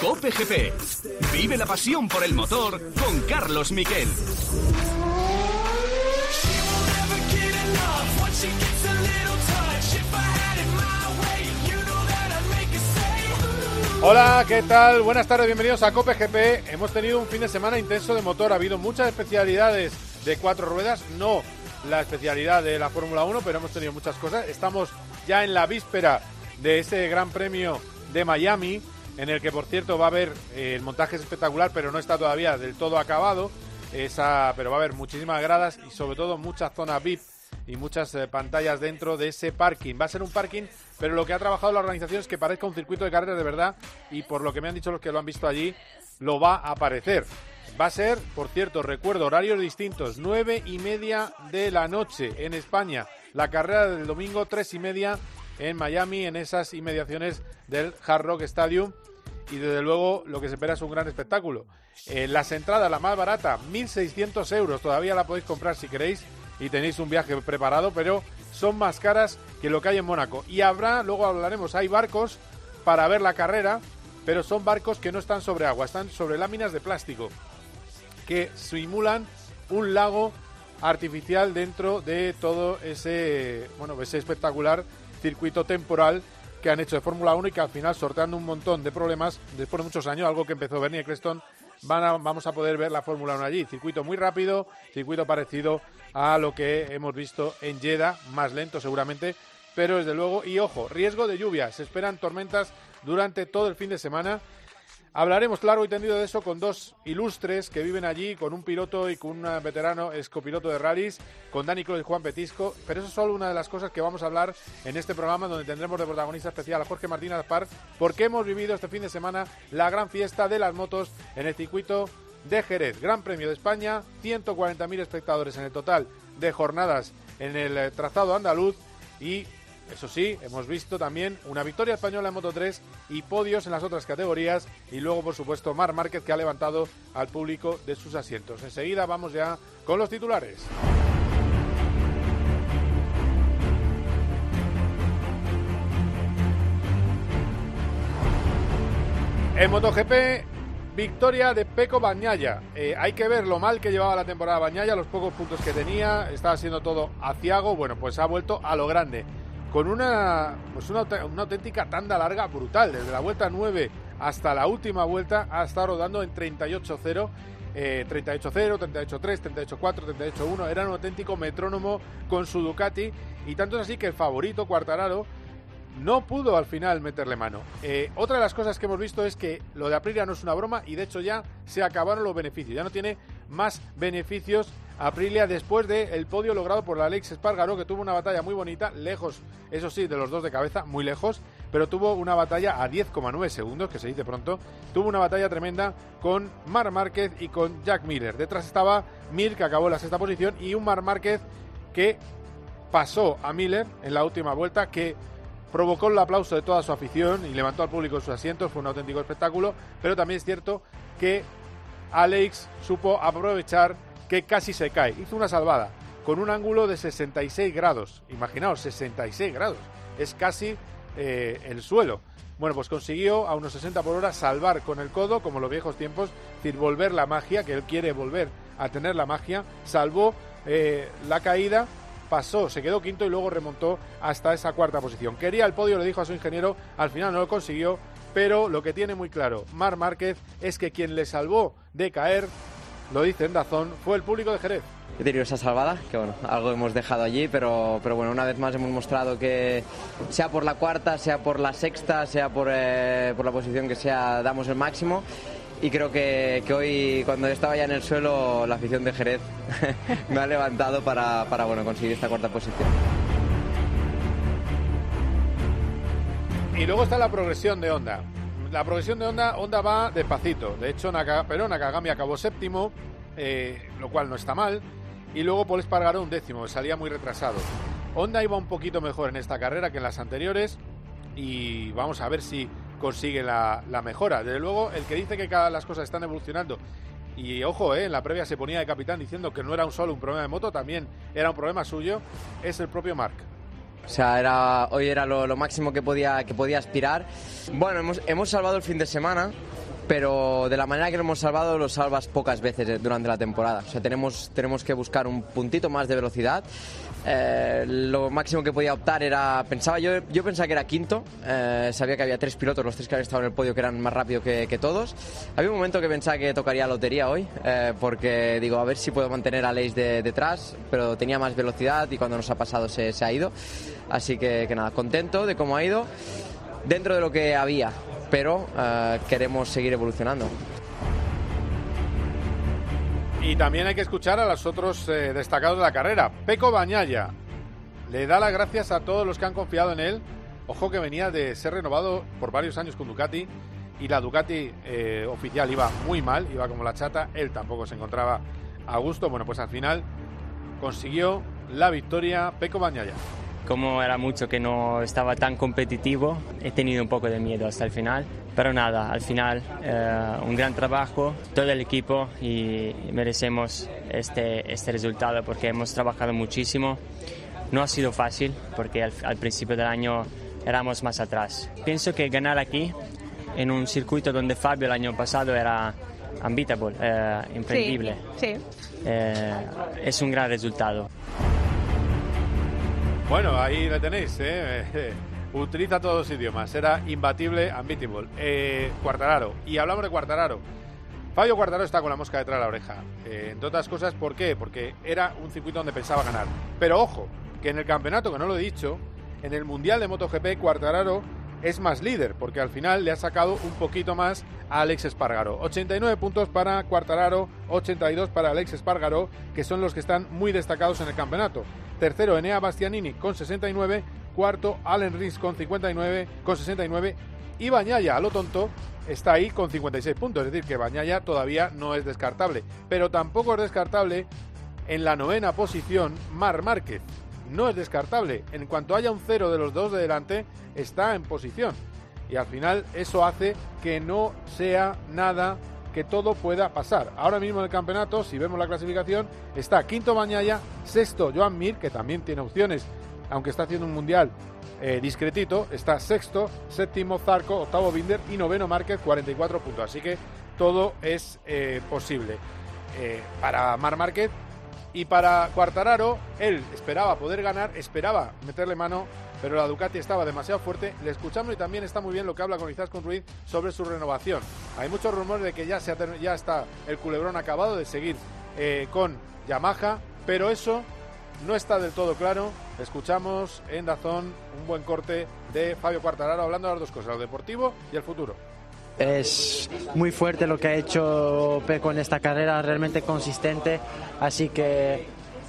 Cope GP. Vive la pasión por el motor con Carlos Miquel. Hola, ¿qué tal? Buenas tardes, bienvenidos a Cope GP. Hemos tenido un fin de semana intenso de motor. Ha habido muchas especialidades de cuatro ruedas, no la especialidad de la Fórmula 1, pero hemos tenido muchas cosas. Estamos ya en la víspera de ese Gran Premio de Miami, en el que, por cierto, va a haber eh, el montaje es espectacular, pero no está todavía del todo acabado. Esa, pero va a haber muchísimas gradas y, sobre todo, muchas zonas VIP y muchas eh, pantallas dentro de ese parking. Va a ser un parking, pero lo que ha trabajado la organización es que parezca un circuito de carreras de verdad y por lo que me han dicho los que lo han visto allí, lo va a aparecer. Va a ser, por cierto, recuerdo, horarios distintos, nueve y media de la noche en España. La carrera del domingo, tres y media en Miami, en esas inmediaciones del Hard Rock Stadium. Y desde luego lo que se espera es un gran espectáculo. Eh, las entradas, la más barata, 1.600 euros. Todavía la podéis comprar si queréis y tenéis un viaje preparado, pero son más caras que lo que hay en Mónaco. Y habrá, luego hablaremos, hay barcos para ver la carrera, pero son barcos que no están sobre agua, están sobre láminas de plástico que simulan un lago artificial dentro de todo ese, bueno, ese espectacular circuito temporal que han hecho de Fórmula 1 y que al final, sorteando un montón de problemas, después de muchos años, algo que empezó Bernie Eccleston, van vamos a poder ver la Fórmula 1 allí. Circuito muy rápido, circuito parecido a lo que hemos visto en Jeddah, más lento seguramente, pero desde luego, y ojo, riesgo de lluvia, se esperan tormentas durante todo el fin de semana. Hablaremos largo y tendido de eso con dos ilustres que viven allí, con un piloto y con un veterano escopiloto de rallies, con Dani Clo y Juan Petisco. Pero eso es solo una de las cosas que vamos a hablar en este programa, donde tendremos de protagonista especial a Jorge Martínez Park, porque hemos vivido este fin de semana la gran fiesta de las motos en el circuito de Jerez. Gran Premio de España, 140.000 espectadores en el total de jornadas en el trazado andaluz y eso sí, hemos visto también una victoria española en Moto 3 y podios en las otras categorías y luego, por supuesto, Mar Márquez que ha levantado al público de sus asientos. Enseguida vamos ya con los titulares. En MotoGP, victoria de Peco Bañaya. Eh, hay que ver lo mal que llevaba la temporada Bañaya, los pocos puntos que tenía, estaba siendo todo aciago. Bueno, pues ha vuelto a lo grande con una, pues una, auténtica tanda larga brutal. Desde la vuelta 9 hasta la última vuelta ha estado rodando en 38-0. 38-0, 38-3, 38-4, 38-1, era un auténtico metrónomo con su Ducati y tanto es así que el favorito Cuartararo no pudo al final meterle mano. Eh, otra de las cosas que hemos visto es que lo de Aprilia no es una broma y de hecho ya se acabaron los beneficios, ya no tiene más beneficios Aprilia después del podio logrado por la Alex Espargaro, que tuvo una batalla muy bonita, lejos, eso sí, de los dos de cabeza, muy lejos, pero tuvo una batalla a 10,9 segundos, que se dice pronto, tuvo una batalla tremenda con Mar Márquez y con Jack Miller. Detrás estaba Mir, que acabó en la sexta posición, y un Mar Márquez que pasó a Miller en la última vuelta, que provocó el aplauso de toda su afición y levantó al público en sus asientos, fue un auténtico espectáculo, pero también es cierto que Alex supo aprovechar que casi se cae. Hizo una salvada con un ángulo de 66 grados. Imaginaos, 66 grados. Es casi eh, el suelo. Bueno, pues consiguió a unos 60 por hora salvar con el codo, como los viejos tiempos, es decir, volver la magia, que él quiere volver a tener la magia. Salvó eh, la caída, pasó, se quedó quinto y luego remontó hasta esa cuarta posición. Quería el podio, le dijo a su ingeniero, al final no lo consiguió, pero lo que tiene muy claro Mar Márquez es que quien le salvó de caer lo dice en Dazón, fue el público de Jerez. He tenido esa salvada, que bueno, algo hemos dejado allí, pero, pero bueno, una vez más hemos mostrado que sea por la cuarta, sea por la sexta, sea por, eh, por la posición que sea, damos el máximo. Y creo que, que, hoy, cuando estaba ya en el suelo, la afición de Jerez me ha levantado para, para bueno, conseguir esta cuarta posición. Y luego está la progresión de Honda la progresión de Honda, Honda va despacito. De hecho, pero Nakagami acabó séptimo, eh, lo cual no está mal. Y luego Paul Espargaró un décimo, salía muy retrasado. Honda iba un poquito mejor en esta carrera que en las anteriores. Y vamos a ver si consigue la, mejora. Desde luego, el que dice que las cosas están evolucionando y ojo, eh, en la previa se ponía de capitán diciendo que no era un solo un problema de moto, también era un problema suyo, es el propio Mark. O sea, era, hoy era lo, máximo que podía, que podía aspirar. Bueno, hemos, hemos salvado el fin de semana pero de la manera que lo hemos salvado lo salvas pocas veces eh, durante la temporada. O sea, tenemos, tenemos que buscar un puntito más de velocidad. Eh, lo máximo que podía optar era, pensaba yo, yo pensaba que era quinto, eh, sabía que había tres pilotos, los tres que habían estado en el podio que eran más rápidos que, que, todos. Había un momento que pensaba que tocaría lotería hoy, eh, porque digo, a ver si puedo mantener a Leis de, detrás, pero tenía más velocidad y cuando nos ha pasado se, se ha ido. Así que, que nada, contento de cómo ha ido, dentro de lo que había, pero eh, queremos seguir evolucionando. Y también hay que escuchar a los otros eh, destacados de la carrera. Peco Bañaya le da las gracias a todos los que han confiado en él. Ojo que venía de ser renovado por varios años con Ducati y la Ducati eh, oficial iba muy mal, iba como la chata. Él tampoco se encontraba a gusto. Bueno, pues al final consiguió la victoria Peco Bañaya. Como era mucho que no estaba tan competitivo, he tenido un poco de miedo hasta el final. Pero nada, al final eh, un gran trabajo, todo el equipo y merecemos este, este resultado porque hemos trabajado muchísimo. No ha sido fácil porque al, al principio del año éramos más atrás. Pienso que ganar aquí, en un circuito donde Fabio el año pasado era unbeatable, eh, imprendible, Sí, sí. eh, es un gran resultado. Bueno, ahí le tenéis, ¿eh? Utiliza todos los idiomas. Era imbatible, unbeatable. Eh, Cuartararo. Y hablamos de Cuartararo. Fabio Cuartararo está con la mosca detrás de la oreja. Eh, entre otras cosas, ¿por qué? Porque era un circuito donde pensaba ganar. Pero ojo, que en el campeonato, que no lo he dicho, en el Mundial de MotoGP, Cuartararo es más líder, porque al final le ha sacado un poquito más a Alex Espargaro. 89 puntos para Cuartararo, 82 para Alex Espargaro, que son los que están muy destacados en el campeonato. Tercero, Enea Bastianini con 69. Cuarto, Allen Rins con 59, con 69. Y Bañaya, a lo tonto, está ahí con 56 puntos. Es decir, que Bañaya todavía no es descartable. Pero tampoco es descartable en la novena posición Mar Márquez. No es descartable. En cuanto haya un cero de los dos de delante, está en posición. Y al final eso hace que no sea nada que todo pueda pasar. Ahora mismo en el campeonato, si vemos la clasificación, está quinto Bañaya, sexto Joan Mir, que también tiene opciones, aunque está haciendo un mundial eh, discretito, está sexto, séptimo Zarco, octavo Binder y noveno Márquez, 44 puntos. Así que todo es eh, posible. Eh, para Mar Márquez y para Cuartararo, él esperaba poder ganar, esperaba meterle mano, pero la Ducati estaba demasiado fuerte. Le escuchamos y también está muy bien lo que habla con Izaskun Ruiz sobre su renovación. Hay muchos rumores de que ya, se ha, ya está el culebrón acabado de seguir eh, con Yamaha, pero eso no está del todo claro. Escuchamos en Dazón un buen corte de Fabio Cuartararo hablando de las dos cosas, lo deportivo y el futuro. Es muy fuerte lo que ha hecho Peco en esta carrera, realmente consistente, así que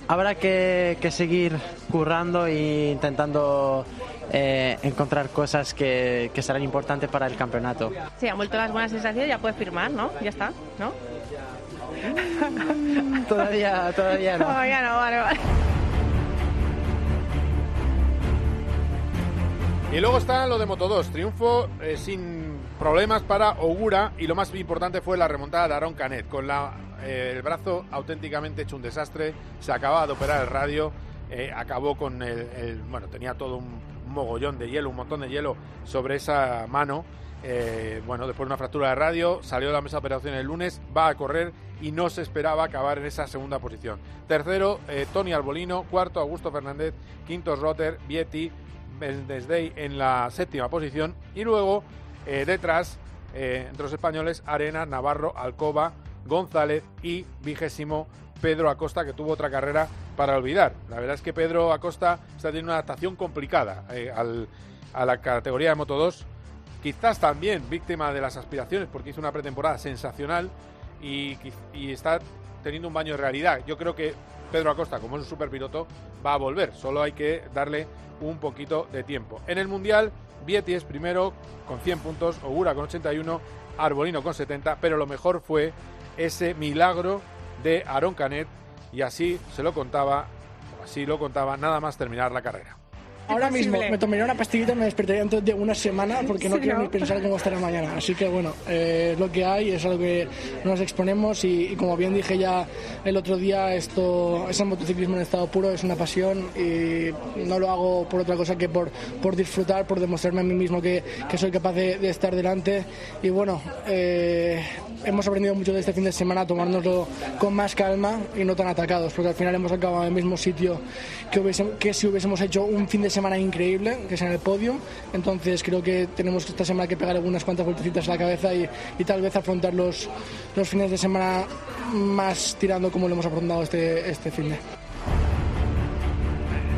habrá que, que seguir currando e intentando eh, encontrar cosas que, que, serán importantes para el campeonato. Sí, han vuelto las buenas sensaciones, ya puedes firmar, ¿no? Ya está, ¿no? todavía, todavía no. Todavía no, vale, vale. Y luego está lo de Moto 2, triunfo eh, sin problemas para Ogura y lo más importante fue la remontada de Aaron Canet, con la, eh, el brazo auténticamente hecho un desastre, se acababa de operar el radio, eh, acabó con el, bueno, tenía todo un mogollón de hielo, un montón de hielo sobre esa mano, eh, bueno, después de una fractura de radio, salió de la mesa de operación el lunes, va a correr y no se esperaba acabar en esa segunda posición. Tercero, Tony Arbolino, cuarto, Augusto Fernández, quinto, Rotter, Vietti, Day en la séptima posición y luego detrás, entre los españoles, Arena, Navarro, Alcoba, González y vigésimo Pedro Acosta, que tuvo otra carrera para olvidar. La verdad es que Pedro Acosta está teniendo una adaptación complicada eh, al, a la categoría de Moto 2. Quizás también víctima de las aspiraciones, porque hizo una pretemporada sensacional y, está teniendo un baño de realidad. Yo creo que Pedro Acosta, como es un superpiloto, va a volver. Solo hay que darle un poquito de tiempo. En el Mundial, Vietti es primero con 100 puntos, Ogura con 81, Arbolino con 70, pero lo mejor fue ese milagro de Aaron Canet y así se lo contaba, así lo contaba nada más terminar la carrera. Ahora mismo me tomaría una pastillita y me despertaría dentro de una semana porque no Sí, quiero ¿no? ni pensar cómo estará mañana. Así que bueno, eh, es lo que hay, es a lo que nos exponemos y, y como bien dije ya el otro día, esto es el motociclismo en estado puro, es una pasión y no lo hago por otra cosa que por, por disfrutar, por demostrarme a mí mismo que, que soy capaz de, de estar delante. Y bueno, eh, hemos aprendido mucho de este fin de semana a tomárnoslo con más calma y no tan atacados, porque al final hemos acabado en el mismo sitio que, hubiese- que si hubiésemos hecho un fin de semana increíble, que es en el podio. Entonces creo que tenemos esta semana que pegar algunas cuantas vueltecitas a la cabeza y, y tal vez afrontar los, los fines de semana más tirando como lo hemos afrontado este, este fin de.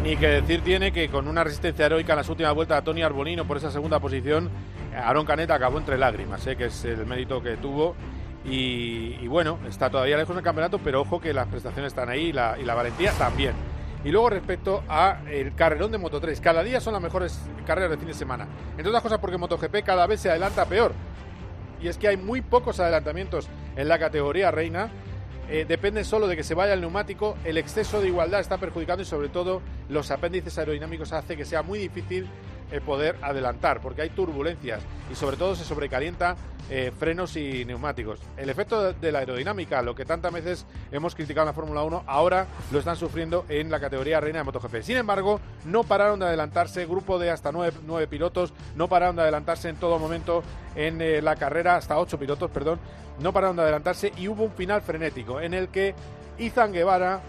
Ni que decir tiene que con una resistencia heroica en las últimas vueltas a Tony Arbolino por esa segunda posición, Aaron Caneta acabó entre lágrimas, ¿eh? que es el mérito que tuvo. Y, y bueno, está todavía lejos del campeonato, pero ojo que las prestaciones están ahí y la, y la valentía también. Y luego respecto a el carrerón de Moto 3, cada día son las mejores carreras de fin de semana. Entre otras cosas porque MotoGP cada vez se adelanta peor. Y es que hay muy pocos adelantamientos en la categoría reina. Eh, depende solo de que se vaya el neumático. El exceso de igualdad está perjudicando y sobre todo los apéndices aerodinámicos hace que sea muy difícil poder adelantar porque hay turbulencias y sobre todo se sobrecalienta eh, frenos y neumáticos. El efecto de, de la aerodinámica, lo que tantas veces hemos criticado en la Fórmula 1, ahora lo están sufriendo en la categoría reina de MotoGP. Sin embargo, no pararon de adelantarse, grupo de hasta nueve, nueve pilotos, no pararon de adelantarse en todo momento en eh, la carrera, hasta ocho pilotos, perdón, no pararon de adelantarse y hubo un final frenético en el que Izan Guevara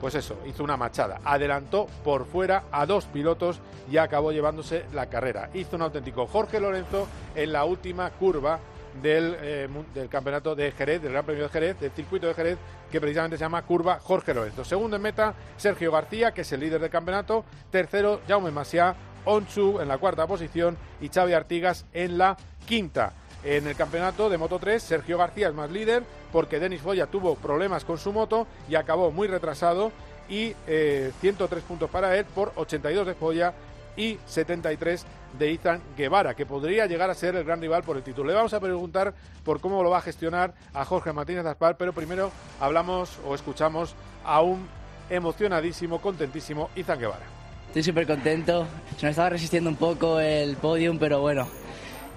pues eso, hizo una machada. Adelantó por fuera a dos pilotos y acabó llevándose la carrera. Hizo un auténtico Jorge Lorenzo en la última curva del, eh, del campeonato de Jerez, del Gran Premio de Jerez, del circuito de Jerez, que precisamente se llama Curva Jorge Lorenzo. Segundo en meta, Sergio García, que es el líder del campeonato. Tercero, Jaume Masia, Onchu en la cuarta posición y Xavi Artigas en la quinta. En el campeonato de Moto 3, Sergio García es más líder porque Denis Foya tuvo problemas con su moto y acabó muy retrasado y eh, 103 puntos para él por 82 de Foya y 73 de Ethan Guevara, que podría llegar a ser el gran rival por el título. Le vamos a preguntar por cómo lo va a gestionar a Jorge Martínez Aspar, pero primero hablamos o escuchamos a un emocionadísimo, contentísimo Ethan Guevara. Estoy súper contento. Se nos estaba resistiendo un poco el podium, pero bueno.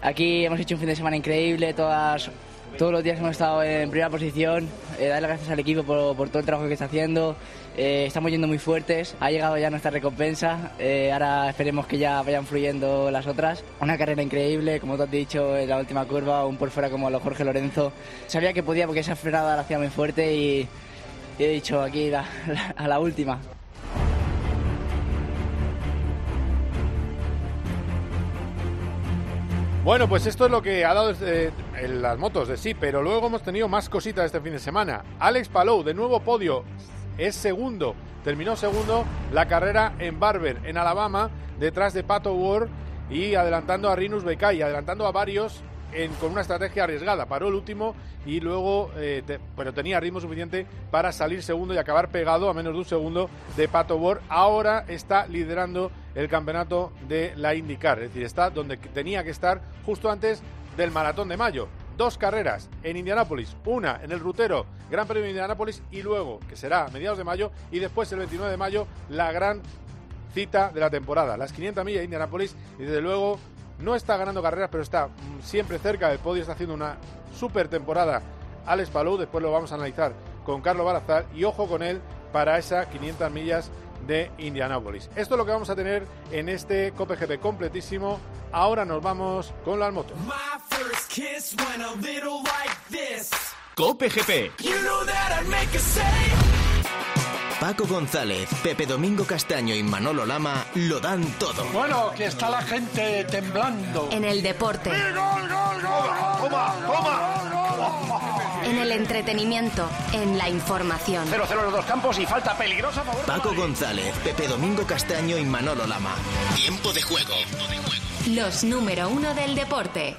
Aquí hemos hecho un fin de semana increíble. Todas, todos los días hemos estado en primera posición. Eh, darle gracias al equipo por, todo el trabajo que está haciendo. Eh, estamos yendo muy fuertes. Ha llegado ya nuestra recompensa. Eh, ahora esperemos que ya vayan fluyendo las otras. Una carrera increíble, como tú has dicho, en la última curva, un por fuera como lo Jorge Lorenzo. Sabía que podía porque esa frenada la hacía muy fuerte y, he dicho aquí a la última. Bueno, pues esto es lo que ha dado en las motos de sí, pero luego hemos tenido más cositas este fin de semana. Alex Palou, de nuevo podio, es segundo, terminó segundo la carrera en Barber, en Alabama, detrás de Pato Ward y adelantando a Rinus Bekai, adelantando a varios en- con una estrategia arriesgada. Paró el último y luego, eh, tenía ritmo suficiente para salir segundo y acabar pegado a menos de un segundo de Pato Ward. Ahora está liderando el campeonato de la IndyCar, es decir, está donde tenía que estar justo antes del maratón de mayo. Dos carreras en Indianápolis, una en el rutero Gran Premio de Indianápolis y luego, que será a mediados de mayo, y después el 29 de mayo, la gran cita de la temporada, las 500 millas de Indianápolis, y desde luego no está ganando carreras, pero está mm, siempre cerca del podio, está haciendo una super temporada Alex Palou, después lo vamos a analizar con Carlos Barazal, y ojo con él para esas 500 millas de Indianápolis. Esto es lo que vamos a tener en este Cope GP completísimo. Ahora nos vamos con las motos. Cope GP. Paco González, Pepe Domingo Castaño y Manolo Lama lo dan todo. Bueno, que está la gente temblando. En el deporte. En el entretenimiento. En la información. 0-0 los dos campos y falta peligrosa favor. Paco González, Pepe Domingo Castaño y Manolo Lama. Tiempo de juego. Los número uno del deporte.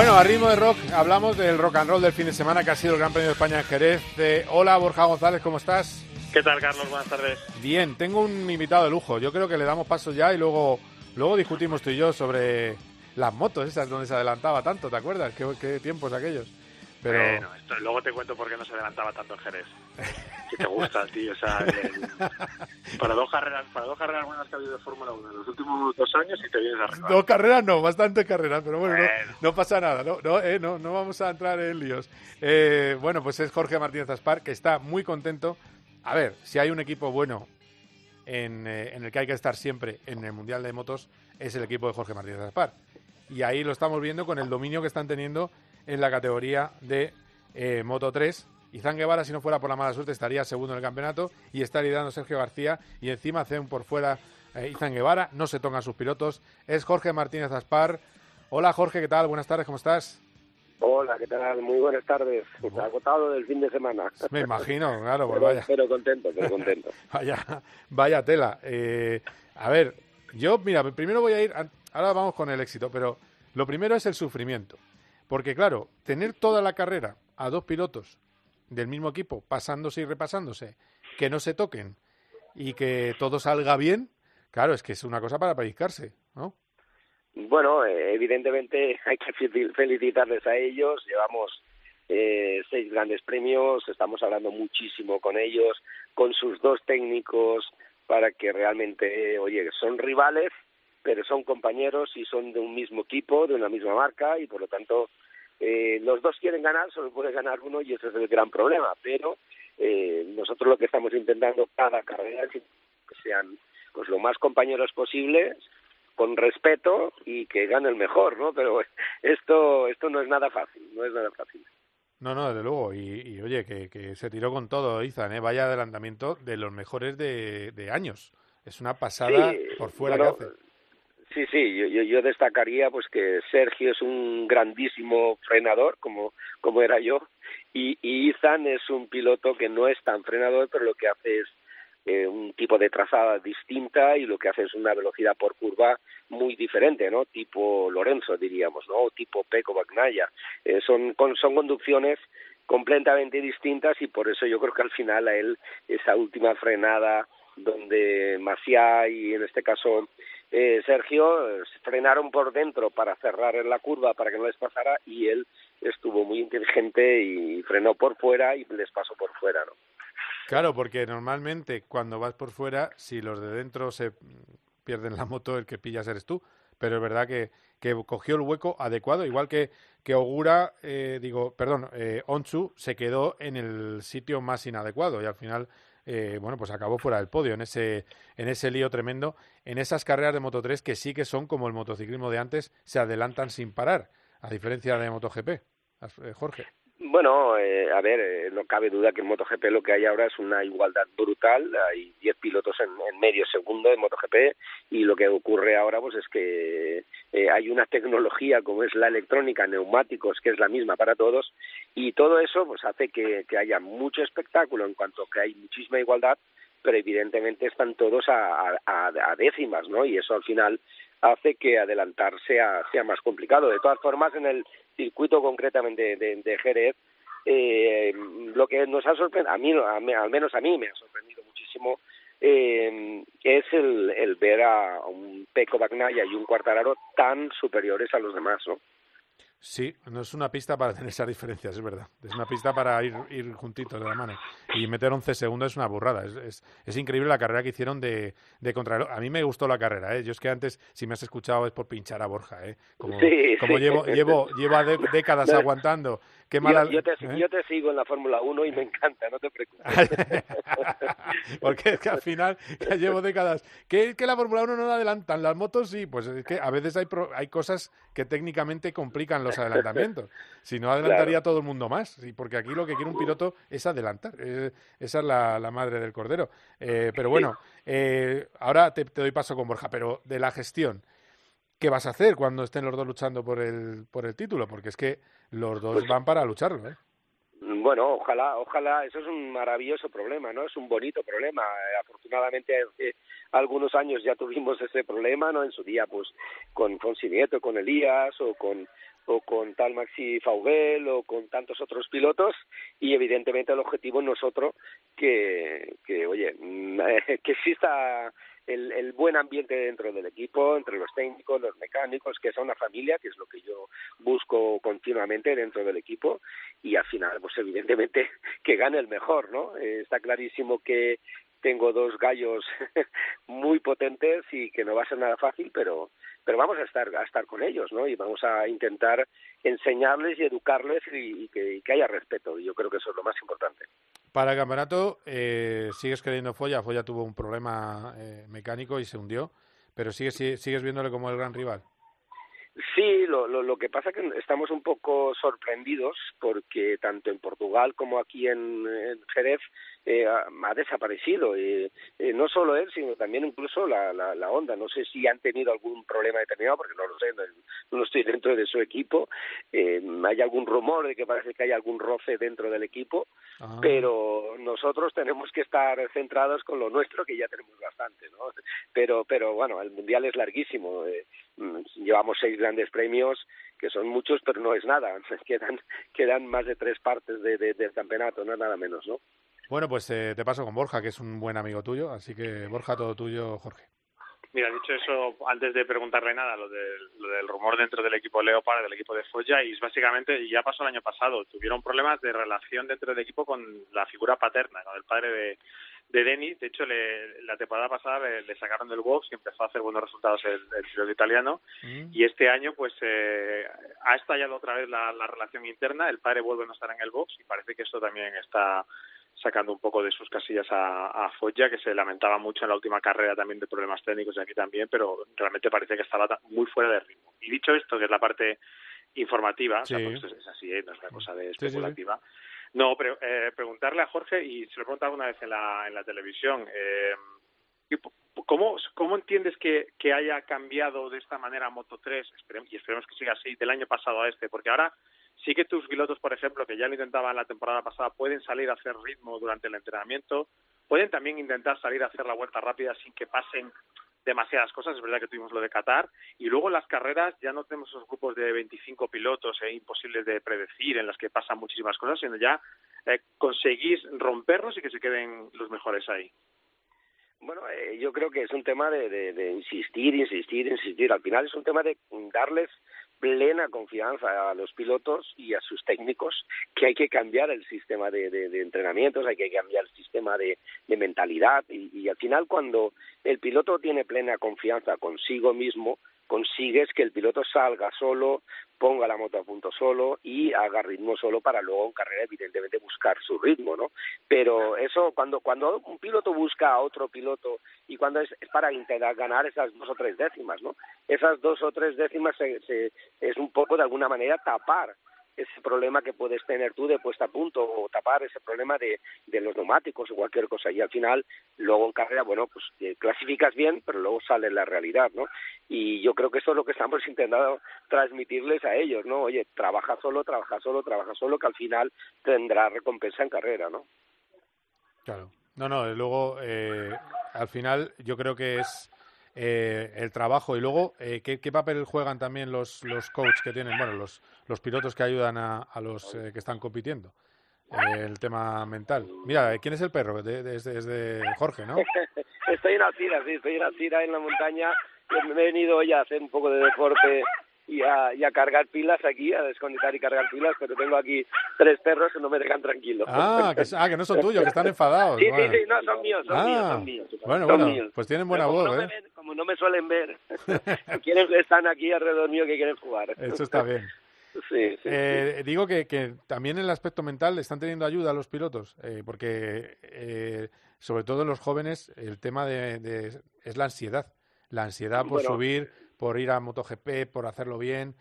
Bueno, a ritmo de rock hablamos del rock and roll del fin de semana que ha sido el Gran Premio de España en Jerez. Eh, hola Borja González, ¿cómo estás? ¿Qué tal, Carlos? Buenas tardes. Bien, tengo un invitado de lujo. Yo creo que le damos paso ya y luego, luego discutimos tú y yo sobre las motos esas donde se adelantaba tanto, ¿te acuerdas? ¿Qué, qué tiempos aquellos? Pero... Bueno, esto, luego te cuento por qué no se adelantaba tanto en Jerez. Si te gusta, tío. O sea, el- para, dos carreras, para dos carreras buenas que ha habido de Fórmula 1 en los últimos dos años y te vienes arriba. Dos carreras no, bastantes carreras, pero bueno, no- Bueno. No, pasa nada, no, no, eh, no, no vamos a entrar en líos. Eh, bueno, pues es Jorge Martínez Aspar, que está muy contento. A ver, si hay un equipo bueno en, eh, en el que hay que estar siempre en el Mundial de Motos, es el equipo de Jorge Martínez Aspar. Y ahí lo estamos viendo con el dominio que están teniendo en la categoría de eh, Moto 3. Izan Guevara, si no fuera por la mala suerte, estaría segundo en el campeonato y está liderando Sergio García y encima hacen por fuera eh, Izan Guevara, no se tocan sus pilotos. Es Jorge Martínez Aspar. Hola Jorge, ¿qué tal? Buenas tardes, ¿cómo estás? Hola, ¿qué tal? Muy buenas tardes. Agotado del fin de semana. Me imagino, claro, pues pero, vaya, pero contento, pero contento. vaya, vaya tela. Eh, a ver, yo, mira, primero voy a ir, ahora vamos con el éxito, pero lo primero es el sufrimiento. Porque claro, tener toda la carrera a dos pilotos del mismo equipo, pasándose y repasándose, que no se toquen y que todo salga bien, claro, es que es una cosa para pellizcarse, ¿no? Bueno, eh, evidentemente hay que fel- felicitarles a ellos. Llevamos eh, seis grandes premios, estamos hablando muchísimo con ellos, con sus dos técnicos, para que realmente, eh, oye, son rivales, pero son compañeros y son de un mismo equipo, de una misma marca, y por lo tanto eh, los dos quieren ganar, solo puede ganar uno y ese es el gran problema. Pero eh, nosotros lo que estamos intentando cada carrera es que sean pues lo más compañeros posibles con respeto y que gane el mejor, ¿no? Pero esto esto no es nada fácil, no es nada fácil. No, no, desde luego. Y, y, oye, que, que se tiró con todo, Izan, ¿eh? Vaya adelantamiento de los mejores de, de años. Es una pasada Sí, por fuera bueno, que hace. Sí, sí, yo, yo, yo destacaría pues que Sergio es un grandísimo frenador, como, como era yo, y, y Ethan es un piloto que no es tan frenador, pero lo que hace es eh, un tipo de trazada distinta y lo que hace es una velocidad por curva muy diferente, ¿no? Tipo Lorenzo, diríamos, ¿no? O tipo Peco Bagnaya. Eh, son, con, son conducciones completamente distintas y por eso yo creo que al final a él esa última frenada donde Maciá y en este caso eh, Sergio eh, frenaron por dentro para cerrar en la curva para que no les pasara y él estuvo muy inteligente y frenó por fuera y les pasó por fuera, ¿no? Claro, porque normalmente cuando vas por fuera, si los de dentro se pierden la moto, el que pillas eres tú. Pero es verdad que, que cogió el hueco adecuado, igual que, que Ogura, eh, digo, perdón, eh, Onchu se quedó en el sitio más inadecuado y al final, eh, bueno, pues acabó fuera del podio en ese, en ese lío tremendo, en esas carreras de Moto 3 que sí que son como el motociclismo de antes, se adelantan sin parar, a diferencia de MotoGP. Eh, Jorge. Bueno, eh, a ver, eh, no cabe duda que en MotoGP lo que hay ahora es una igualdad brutal. Hay 10 pilotos en, en, medio segundo en MotoGP y lo que ocurre ahora pues es que eh, hay una tecnología como es la electrónica, neumáticos, que es la misma para todos y todo eso pues hace que, haya mucho espectáculo en cuanto que hay muchísima igualdad, pero evidentemente están todos a, a, a décimas, ¿no? Y eso al final hace que adelantar sea, sea más complicado. De todas formas, en el circuito concretamente de, Jerez, eh, lo que nos ha sorprendido, a mí, a al menos a mí me ha sorprendido muchísimo, eh, es el, el ver a un Peco Bagnaya y un Cuartararo tan superiores a los demás, ¿no? Sí, no es una pista para tener esas diferencias, es verdad. Es una pista para ir, ir juntitos de la mano. Y meter 11 segundos es una burrada. Es, es, es increíble la carrera que hicieron de, de contrarreloj. A mí me gustó la carrera, ¿eh? Yo es que antes, si me has escuchado, es por pinchar a Borja, ¿eh? Como, sí, como sí. llevo, llevo, lleva décadas aguantando. Qué mala... yo, yo, te, ¿eh? yo te sigo en la Fórmula 1 y me encanta, no te preocupes. Porque es que al final ya llevo décadas. ¿Que, que la Fórmula 1 no la adelantan? Las motos sí, pues es que a veces hay, pro, hay cosas que técnicamente complican los adelantamientos. Si no, adelantaría claro. todo el mundo más. Sí, porque aquí lo que quiere un piloto es adelantar. Es, esa es la, la, madre del cordero. Eh, pero bueno, eh, ahora te, te doy paso con Borja, pero de la gestión. ¿Qué vas a hacer cuando estén los dos luchando por el, por el título? Porque es que los dos pues, van para lucharlo, ¿eh? bueno, ojalá, ojalá, eso es un maravilloso problema, ¿no? Es un bonito problema. Eh, afortunadamente hace algunos años ya tuvimos ese problema, ¿no? En su día, pues, con Fonsi Nieto, con Elías o con o con tal Maxi Faubel o con tantos otros pilotos y evidentemente el objetivo no es otro que, que oye, que exista el, el buen ambiente dentro del equipo, entre los técnicos, los mecánicos, que sea una familia, que es lo que yo busco continuamente dentro del equipo, y al final, pues evidentemente que gane el mejor, ¿no? Eh, está clarísimo que tengo dos gallos muy potentes y que no va a ser nada fácil, pero pero vamos a estar a estar con ellos, ¿no? Y vamos a intentar enseñarles y educarles y, que, y que haya respeto. Y yo creo que eso es lo más importante. Para el campeonato, eh, sigues creyendo Folla. Folla tuvo un problema eh, mecánico y se hundió, pero sigues, sigues viéndole como el gran rival. Sí, lo, lo, lo que pasa es que estamos un poco sorprendidos porque tanto en Portugal como aquí en, en Jerez eh, ha, ha, desaparecido. Eh, eh, no solo él, sino también incluso la, la, la Honda. No sé si han tenido algún problema determinado, porque no lo sé, no, no estoy dentro de su equipo. Eh, hay algún rumor de que parece que hay algún roce dentro del equipo, ah. pero nosotros tenemos que estar centrados con lo nuestro, que ya tenemos bastante. ¿no? Pero, pero bueno, el Mundial es larguísimo. Eh, llevamos seis grandes premios que son muchos pero no es nada quedan quedan más de tres partes de, de, del campeonato no es nada menos no bueno, pues eh, te paso con Borja, que es un buen amigo tuyo, así que Borja, todo tuyo, Jorge. Mira, dicho eso, antes de preguntarle nada, lo, de, lo del rumor dentro del equipo Leopard, del equipo de Foya, y es básicamente, ya pasó el año pasado, tuvieron problemas de relación dentro del equipo con la figura paterna, con el padre de, de Denis. De hecho, le, la temporada pasada le, le, sacaron del box y empezó a hacer buenos resultados el, el italiano. Mm. Y este año, pues, eh, ha estallado otra vez la, la relación interna. El padre vuelve a no estar en el box y parece que esto también está sacando un poco de sus casillas a, a Foggia, que se lamentaba mucho en la última carrera también de problemas técnicos y aquí también, pero realmente parece que estaba muy fuera de ritmo. Y dicho esto, que es la parte informativa, sí. o sea, pues es así, ¿eh? no es una cosa de especulativa. Sí, sí, no, pero eh, preguntarle a Jorge, y se lo he preguntado una vez en la, en la televisión, eh, ¿cómo, ¿cómo entiendes que, que haya cambiado de esta manera Moto 3, esperemos, y esperemos que siga así, del año pasado a este? Porque ahora sí que tus pilotos, por ejemplo, que ya lo intentaban la temporada pasada, pueden salir a hacer ritmo durante el entrenamiento, pueden también intentar salir a hacer la vuelta rápida sin que pasen demasiadas cosas, es verdad que tuvimos lo de Qatar, y luego en las carreras ya no tenemos esos grupos de 25 pilotos e imposibles de predecir en las que pasan muchísimas cosas, sino ya eh, conseguís romperlos y que se queden los mejores ahí. Bueno, eh, yo creo que es un tema de, de insistir, insistir, insistir. Al final es un tema de darles plena confianza a los pilotos y a sus técnicos que hay que cambiar el sistema de, de, entrenamientos, hay que cambiar el sistema de, de mentalidad y, y al final cuando el piloto tiene plena confianza consigo mismo, consigues que el piloto salga solo, ponga la moto a punto solo y haga ritmo solo para luego en carrera evidentemente buscar su ritmo, ¿no? Pero eso cuando cuando un piloto busca a otro piloto y cuando es, es para intentar ganar esas dos o tres décimas, ¿no? Esas dos o tres décimas se, se, es un poco de alguna manera tapar ese problema que puedes tener tú de puesta a punto o tapar ese problema de, de los neumáticos o cualquier cosa. Y al final luego en carrera bueno pues eh, clasificas bien pero luego sale la realidad no y yo creo que eso es lo que estamos intentando transmitirles a ellos no oye trabaja solo trabaja solo trabaja solo que al final tendrá recompensa en carrera no claro. No no luego eh, al final yo creo que es eh, el trabajo. Y luego eh, ¿qué, ¿qué, papel juegan también los los coaches que tienen bueno los los pilotos que ayudan a, los eh, que están compitiendo eh, el tema mental. Mira quién es el perro de, es de Jorge no estoy en Alcira sí estoy en Alcira en la montaña. Me he venido hoy a hacer un poco de deporte y a, y a cargar pilas aquí, a desconectar y cargar pilas, pero tengo aquí tres perros que no me dejan tranquilo. Ah, que, ah, que no son tuyos, que están enfadados. Sí, bueno. sí, sí, no, son míos, son ah, míos, son míos. Bueno, son bueno, míos. pues tienen buena voz, no ¿eh? Ven, como no me suelen ver, quieren, están aquí alrededor mío que quieren jugar. Eso está bien. Sí, sí, eh, sí. Digo que, que, también en el aspecto mental están teniendo ayuda los pilotos, eh, porque eh, sobre todo en los jóvenes el tema de, de, es la ansiedad. La ansiedad por bueno, subir, por ir a MotoGP, por hacerlo bien.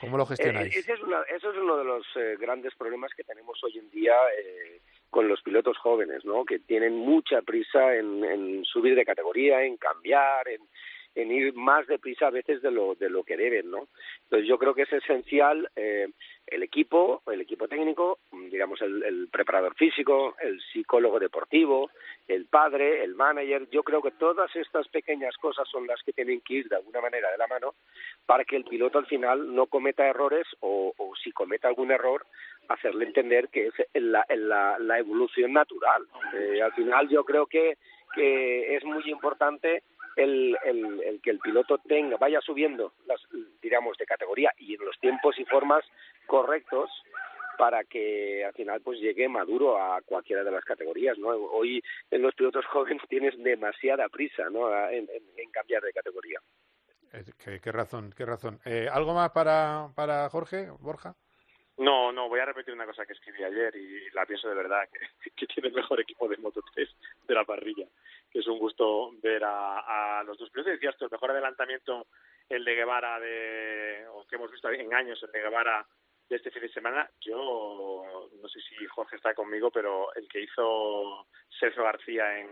¿Cómo lo gestionáis? Eh, ese es una, eso es uno de los eh, grandes problemas que tenemos hoy en día eh, con los pilotos jóvenes, ¿no? Que tienen mucha prisa en, en subir de categoría, en cambiar, en, en ir más deprisa a veces de lo, de lo que deben, ¿no? Entonces yo creo que es esencial eh, el equipo, el equipo técnico, digamos el, el, preparador físico, el psicólogo deportivo, el padre, el manager. Yo creo que todas estas pequeñas cosas son las que tienen que ir de alguna manera de la mano para que el piloto al final no cometa errores o, o si cometa algún error, hacerle entender que es la, la, la evolución natural. Eh, al final yo creo que, que es muy importante el, el, el, que el piloto tenga, vaya subiendo, las, digamos, de categoría y en los tiempos y formas correctos para que al final pues llegue maduro a cualquiera de las categorías, ¿no? Hoy en los pilotos jóvenes tienes demasiada prisa, ¿no? En, cambiar de categoría. ¿Qué, qué razón, qué razón. Eh, ¿Algo más para, para Jorge, Borja? No, no, voy a repetir una cosa que escribí ayer y la pienso de verdad, que, que tiene el mejor equipo de Moto 3 de la parrilla. Que es un gusto ver a, a los dos pilotos. Decías tú, el mejor adelantamiento, el de Guevara, de, o que hemos visto en años, el de Guevara de este fin de semana. Yo no sé si Jorge está conmigo, pero el que hizo Sergio García en,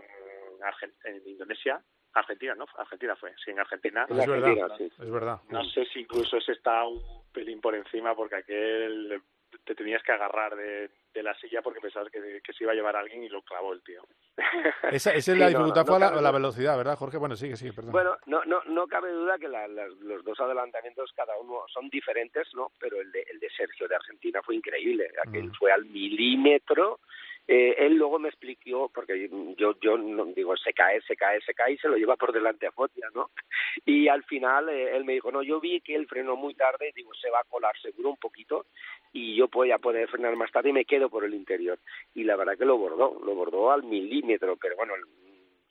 Argent en Indonesia, Argentina, ¿no? Argentina fue, sí, en Argentina. Es verdad, sí. es verdad. No sé si incluso ese está un pelín por encima porque aquel te tenías que agarrar de, de la silla porque pensabas que, que, se iba a llevar a alguien y lo clavó el tío. esa, esa es sí, la dificultad, no, no, fue la, velocidad, ¿verdad, Jorge? Bueno, sigue, sigue, perdón. Bueno, no, no, no cabe duda que la, la, los dos adelantamientos, cada uno son diferentes, ¿no? Pero el de, el de Sergio de Argentina fue increíble. Aquel mm. fue al milímetro eh, él luego me explicó, porque yo, yo digo, se cae, se cae, se cae y se lo lleva por delante a Fotia, ¿no? Y al final eh, él me dijo, no, yo vi que él frenó muy tarde, digo, se va a colar seguro un poquito y yo voy a poder frenar más tarde y me quedo por el interior. Y la verdad que lo bordó, lo bordó al milímetro, pero bueno,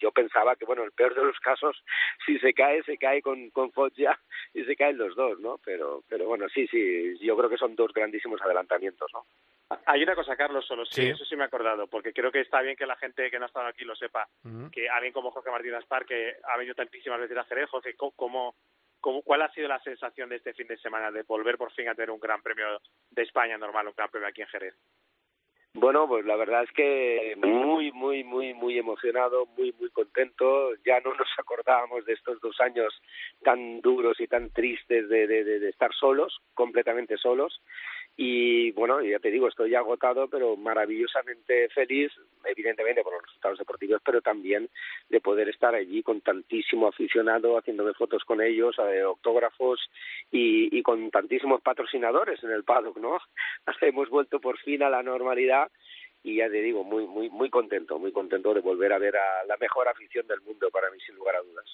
yo pensaba que, bueno, el peor de los casos, si se cae, se cae con, con Foggia y se caen los dos, ¿no? Pero, pero bueno, sí, sí, yo creo que son dos grandísimos adelantamientos, ¿no? Hay una cosa, Carlos, solo sí, sí, eso sí me he acordado, porque creo que está bien que la gente que no ha estado aquí lo sepa, uh -huh. que alguien como Jorge Martín Aspar, que ha venido tantísimas veces a Jerez, Jorge, ¿cómo, cómo, ¿cuál ha sido la sensación de este fin de semana de volver por fin a tener un gran premio de España normal, un gran premio aquí en Jerez? Bueno, pues la verdad es que muy, muy, muy, muy emocionado, muy, muy contento. Ya no nos acordábamos de estos dos años tan duros y tan tristes de, de, de, estar solos, completamente solos y bueno, ya te digo, estoy agotado, pero maravillosamente feliz, evidentemente por los resultados deportivos, pero también de poder estar allí con tantísimo aficionado, haciéndome fotos con ellos, eh, autógrafos y, y con tantísimos patrocinadores en el paddock, ¿no? Hemos vuelto por fin a la normalidad y ya te digo, muy, muy, muy contento, muy contento de volver a ver a la mejor afición del mundo para mí, sin lugar a dudas.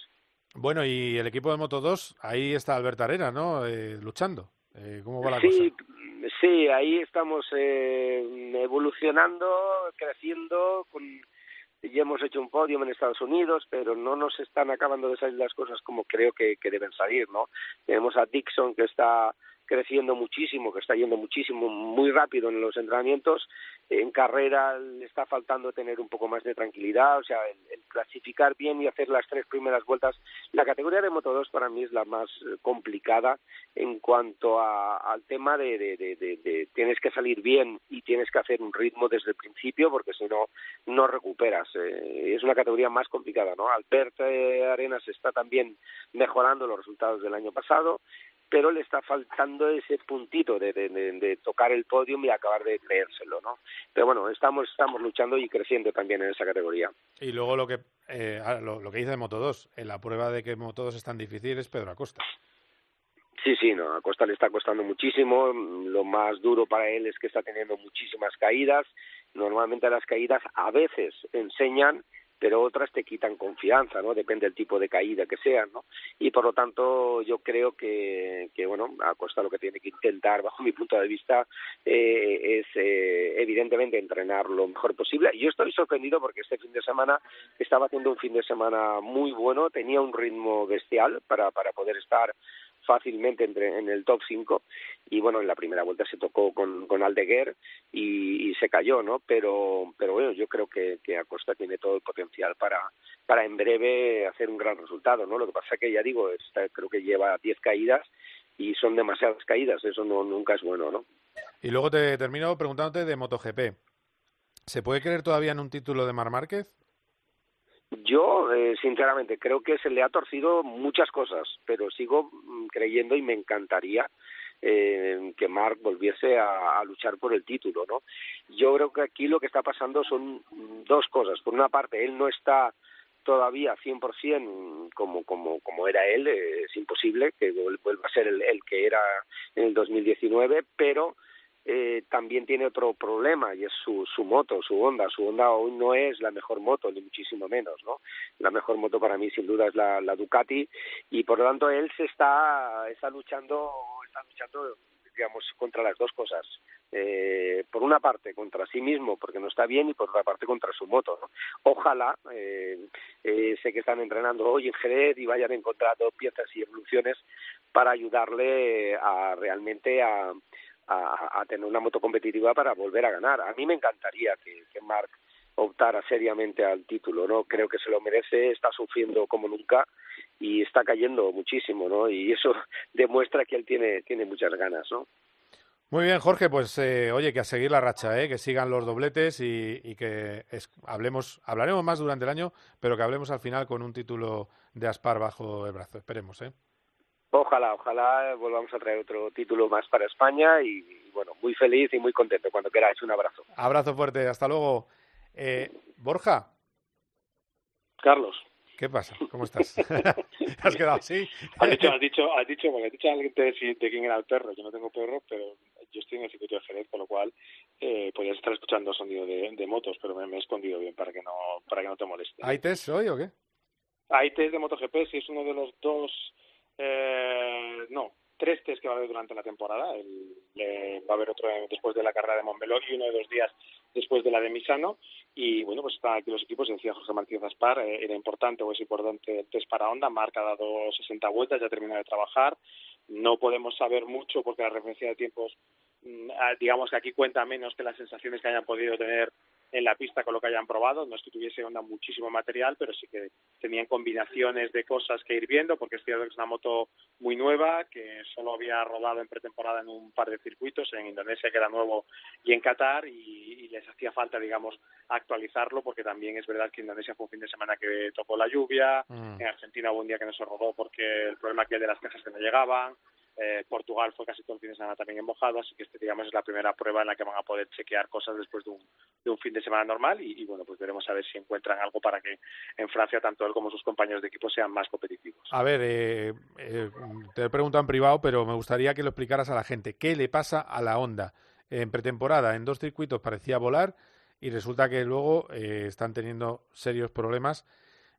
Bueno, y el equipo de Moto 2, ahí está Alberto Arena, ¿no? Eh, luchando. Eh, ¿Cómo va la sí, cosa? Sí, ahí estamos eh, evolucionando, creciendo, con, ya hemos hecho un podio en Estados Unidos, pero no nos están acabando de salir las cosas como creo que, que deben salir, ¿no? Tenemos a Dixon que está creciendo muchísimo, que está yendo muchísimo, muy rápido en los entrenamientos. En carrera le está faltando tener un poco más de tranquilidad, o sea, el, clasificar bien y hacer las tres primeras vueltas. La categoría de Moto 2 para mí es la más complicada en cuanto a, al tema de, de, tienes que salir bien y tienes que hacer un ritmo desde el principio, porque si no, no recuperas. Eh, es una categoría más complicada, ¿no? Albert eh, Arenas está también mejorando los resultados del año pasado pero le está faltando ese puntito de, de, de, de, tocar el podium y acabar de creérselo, ¿no? Pero bueno, estamos, estamos luchando y creciendo también en esa categoría. Y luego lo que, eh, lo, lo, que dice de Moto 2, en la prueba de que Moto 2 es tan difícil es Pedro Acosta. Sí, sí, no, a Costa le está costando muchísimo. Lo más duro para él es que está teniendo muchísimas caídas. Normalmente las caídas a veces enseñan pero otras te quitan confianza, ¿no? Depende del tipo de caída que sea, ¿no? Y por lo tanto yo creo que, que bueno, a Costa lo que tiene que intentar, bajo mi punto de vista, eh, es eh, evidentemente entrenar lo mejor posible. Yo estoy sorprendido porque este fin de semana estaba haciendo un fin de semana muy bueno, tenía un ritmo bestial para, para poder estar fácilmente entre, en el top 5 y bueno en la primera vuelta se tocó con, con Aldeguer y, se cayó no pero pero bueno yo creo que, que Acosta tiene todo el potencial para para en breve hacer un gran resultado no lo que pasa que ya digo está, creo que lleva 10 caídas y son demasiadas caídas. Eso no nunca es bueno no y luego te termino preguntándote de MotoGP. ¿se puede creer todavía en un título de Mar Márquez? Yo, eh, sinceramente, creo que se le ha torcido muchas cosas, pero sigo mm, creyendo y me encantaría eh, que Mark volviese a, luchar por el título, ¿no? Yo creo que aquí lo que está pasando son dos cosas. Por una parte, él no está todavía 100% como, como, como era él, eh, es imposible que vuelva a ser el, el que era en el 2019, pero eh, también tiene otro problema y es su, su moto, su Honda. Su Honda hoy no es la mejor moto, ni muchísimo menos, ¿no? La mejor moto para mí sin duda es la, Ducati y por lo tanto él se está, está luchando, está luchando digamos, contra las dos cosas. Eh, por una parte, contra sí mismo, porque no está bien, y por otra parte, contra su moto. ¿no? Ojalá, eh, eh, sé que están entrenando hoy en Jerez y vayan encontrando piezas y evoluciones para ayudarle a realmente a, a, tener una moto competitiva para volver a ganar. A mí me encantaría que, que Marc optara seriamente al título, ¿no? Creo que se lo merece, está sufriendo como nunca y está cayendo muchísimo, ¿no? Y eso demuestra que él tiene, tiene muchas ganas, ¿no? Muy bien, Jorge, pues eh, oye, que a seguir la racha, ¿eh? que sigan los dobletes y, y que es, hablemos, hablaremos más durante el año, pero que hablemos al final con un título de Aspar bajo el brazo. Esperemos, ¿eh? Ojalá, ojalá volvamos a traer otro título más para España y, y bueno, muy feliz y muy contento cuando queráis. Un abrazo. Abrazo fuerte, hasta luego. Eh, Borja. Carlos. ¿Qué pasa? ¿Cómo estás? ¿Has quedado así? Has dicho, has dicho, has dicho, has dicho a alguien de, de quién era el perro. Yo no tengo perro, pero yo estoy en el circuito de Jerez, con lo cual eh, podrías estar escuchando sonido de, de motos, pero me, me, he escondido bien para que no para que no te moleste. ¿Hay test hoy o qué? Hay test de MotoGP, si es uno de los dos, eh, no, tres test que va a haber durante la temporada. El, eh, va a haber otro después de la carrera de Montmeló y uno de dos días después de la de Misano. Y bueno, pues están aquí los equipos. Decía José Martínez Aspar, eh, era importante o es importante el test para Honda. Marc ha dado 60 vueltas, ya ha terminado de trabajar. No podemos saber mucho porque la referencia de tiempos, digamos que aquí cuenta menos que las sensaciones que hayan podido tener en la pista con lo que hayan probado. No es que tuviese Honda muchísimo material, pero sí que tenían combinaciones de cosas que ir viendo, porque es cierto que es una moto muy nueva, que solo había rodado en pretemporada en un par de circuitos, en Indonesia, que era nuevo, y en Qatar, y, y les hacía falta, digamos, actualizarlo, porque también es verdad que Indonesia fue un fin de semana que tocó la lluvia, mm. en Argentina hubo un día que no se rodó porque el problema que de las cajas que no llegaban, eh, Portugal fue casi todo el fin de semana también en mojado, así que este digamos es la primera prueba en la que van a poder chequear cosas después de un, de un fin de semana normal y, bueno, pues veremos a ver si encuentran algo para que en Francia tanto él como sus compañeros de equipo sean más competitivos. A ver, eh, eh, te he preguntado en privado, pero me gustaría que lo explicaras a la gente. ¿Qué le pasa a la Honda? En pretemporada, en dos circuitos parecía volar y resulta que luego eh, están teniendo serios problemas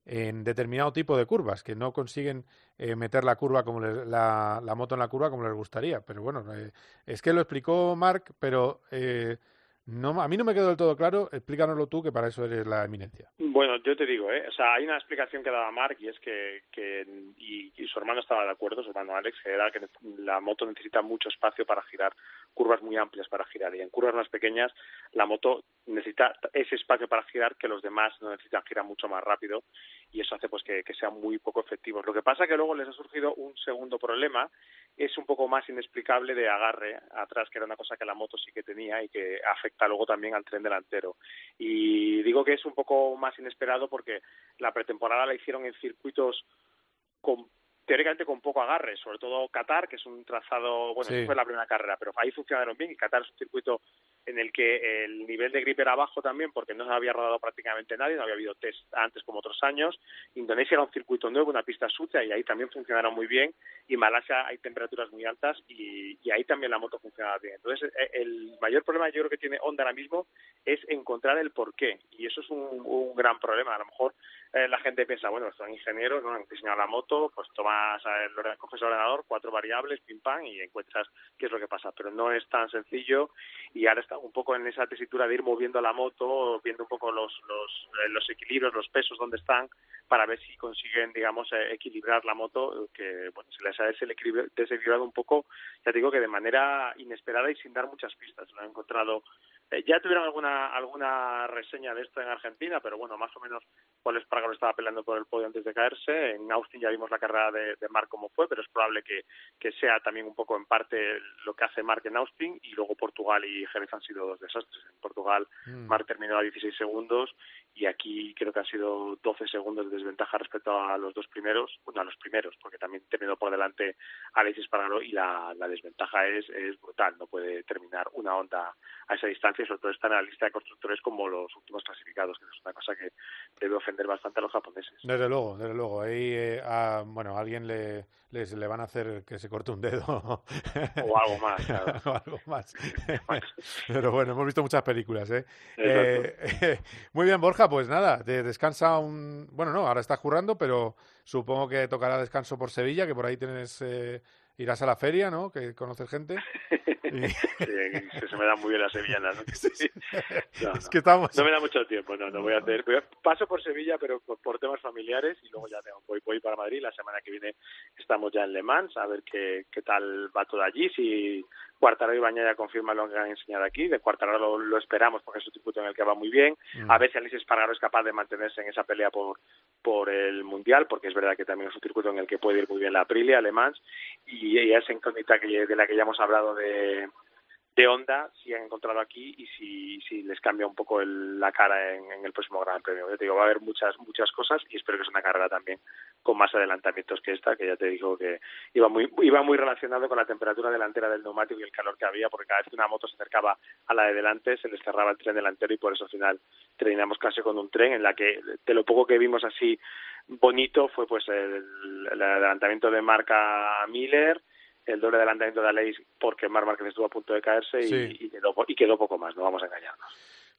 en determinado tipo de curvas, que no consiguen eh, meter la curva como les, la, moto en la curva como les gustaría. Pero bueno, eh, es que lo explicó Mark, pero eh, no, a mí no me quedó del todo claro. Explícanoslo tú, que para eso eres la eminencia. Bueno, yo te digo, ¿eh? o sea, hay una explicación que daba Mark y es que, que y, y su hermano estaba de acuerdo, su hermano Alex, que era que la moto necesita mucho espacio para girar, curvas muy amplias para girar. Y en curvas más pequeñas, la moto necesita ese espacio para girar que los demás no necesitan girar mucho más rápido y eso hace pues que, que sean muy poco efectivos. Lo que pasa que luego les ha surgido un segundo problema, es un poco más inexplicable de agarre atrás, que era una cosa que la moto sí que tenía y que afecta luego también al tren delantero. Y digo que es un poco más inesperado porque la pretemporada la hicieron en circuitos con teóricamente con poco agarre, sobre todo Qatar, que es un trazado, bueno, sí. fue la primera carrera, pero ahí funcionaron bien y Qatar es un circuito en el que el nivel de grip era bajo también porque no se había rodado prácticamente nadie, no había habido test antes como otros años. Indonesia era un circuito nuevo, una pista sucia y ahí también funcionaron muy bien. Y Malasia hay temperaturas muy altas y, y ahí también la moto funcionaba bien. Entonces, el mayor problema yo creo que tiene Honda ahora mismo es encontrar el porqué y eso es un, un gran problema. A lo mejor eh, la gente piensa, bueno, son ingenieros, ¿no? han diseñado la moto, pues tomas, el, coges el ordenador, cuatro variables, pim pam, y encuentras qué es lo que pasa. Pero no es tan sencillo y ahora está un poco en esa tesitura de ir moviendo la moto, viendo un poco los, los, eh, los equilibrios, los pesos, dónde están, para ver si consiguen, digamos, eh, equilibrar la moto, que bueno, se les ha desequilibrado un poco, ya digo que de manera inesperada y sin dar muchas pistas. Lo han encontrado eh, ya tuvieron alguna alguna reseña de esto en Argentina, pero bueno, más o menos Paul Espargaro estaba peleando por el podio antes de caerse. En Austin ya vimos la carrera de, de Marc como fue, pero es probable que, que sea también un poco en parte lo que hace Marc en Austin y luego Portugal y Jerez han sido dos desastres. En Portugal mm. Marc terminó a 16 segundos y aquí creo que han sido 12 segundos de desventaja respecto a los dos primeros, bueno, a los primeros, porque también teniendo por delante Alexis Pargaro y la, la desventaja es, es brutal, no puede terminar una onda a esa distancia y sobre todo están en la lista de constructores como los últimos clasificados, que es una cosa que debe ofender bastante a los japoneses. Desde luego, desde luego. Ahí, eh, a, bueno, a alguien le, les, le van a hacer que se corte un dedo. o algo más, claro. o algo más. Pero bueno, hemos visto muchas películas, ¿eh? eh muy bien, Borja, pues nada, te descansa un... Bueno, no, ahora estás currando, pero supongo que tocará descanso por Sevilla, que por ahí tienes eh, irás a la feria, ¿no? Que conoces gente. Y... Sí, se me da muy bien la sevillana, ¿no? No, es que estamos... no me da mucho tiempo, no, no voy a hacer. Paso por Sevilla, pero por, temas familiares y luego ya tengo, voy, voy para Madrid. La semana que viene estamos ya en Le Mans a ver qué, qué tal va todo allí. Si Cuartararo y Bañaya confirman lo que han enseñado aquí. De Cuartararo lo, esperamos porque es un circuito en el que va muy bien. Mm. A ver si Alice Espargaro es capaz de mantenerse en esa pelea por, por el Mundial, porque es verdad que también es un circuito en el que puede ir muy bien la Aprilia, Alemán, y, y esa incógnita que, de la que ya hemos hablado de, de Honda si han encontrado aquí y si, si les cambia un poco la cara en, el próximo Gran Premio. Yo te digo, va a haber muchas muchas cosas y espero que sea una carrera también con más adelantamientos que esta, que ya te digo que iba muy iba muy relacionado con la temperatura delantera del neumático y el calor que había, porque cada vez que una moto se acercaba a la de delante se les cerraba el tren delantero y por eso al final terminamos casi con un tren en la que de lo poco que vimos así bonito fue pues el, el adelantamiento de marca Miller el doble adelantamiento de Aleix porque Mar Márquez estuvo a punto de caerse y, quedó, y quedó poco más, no vamos a engañarnos.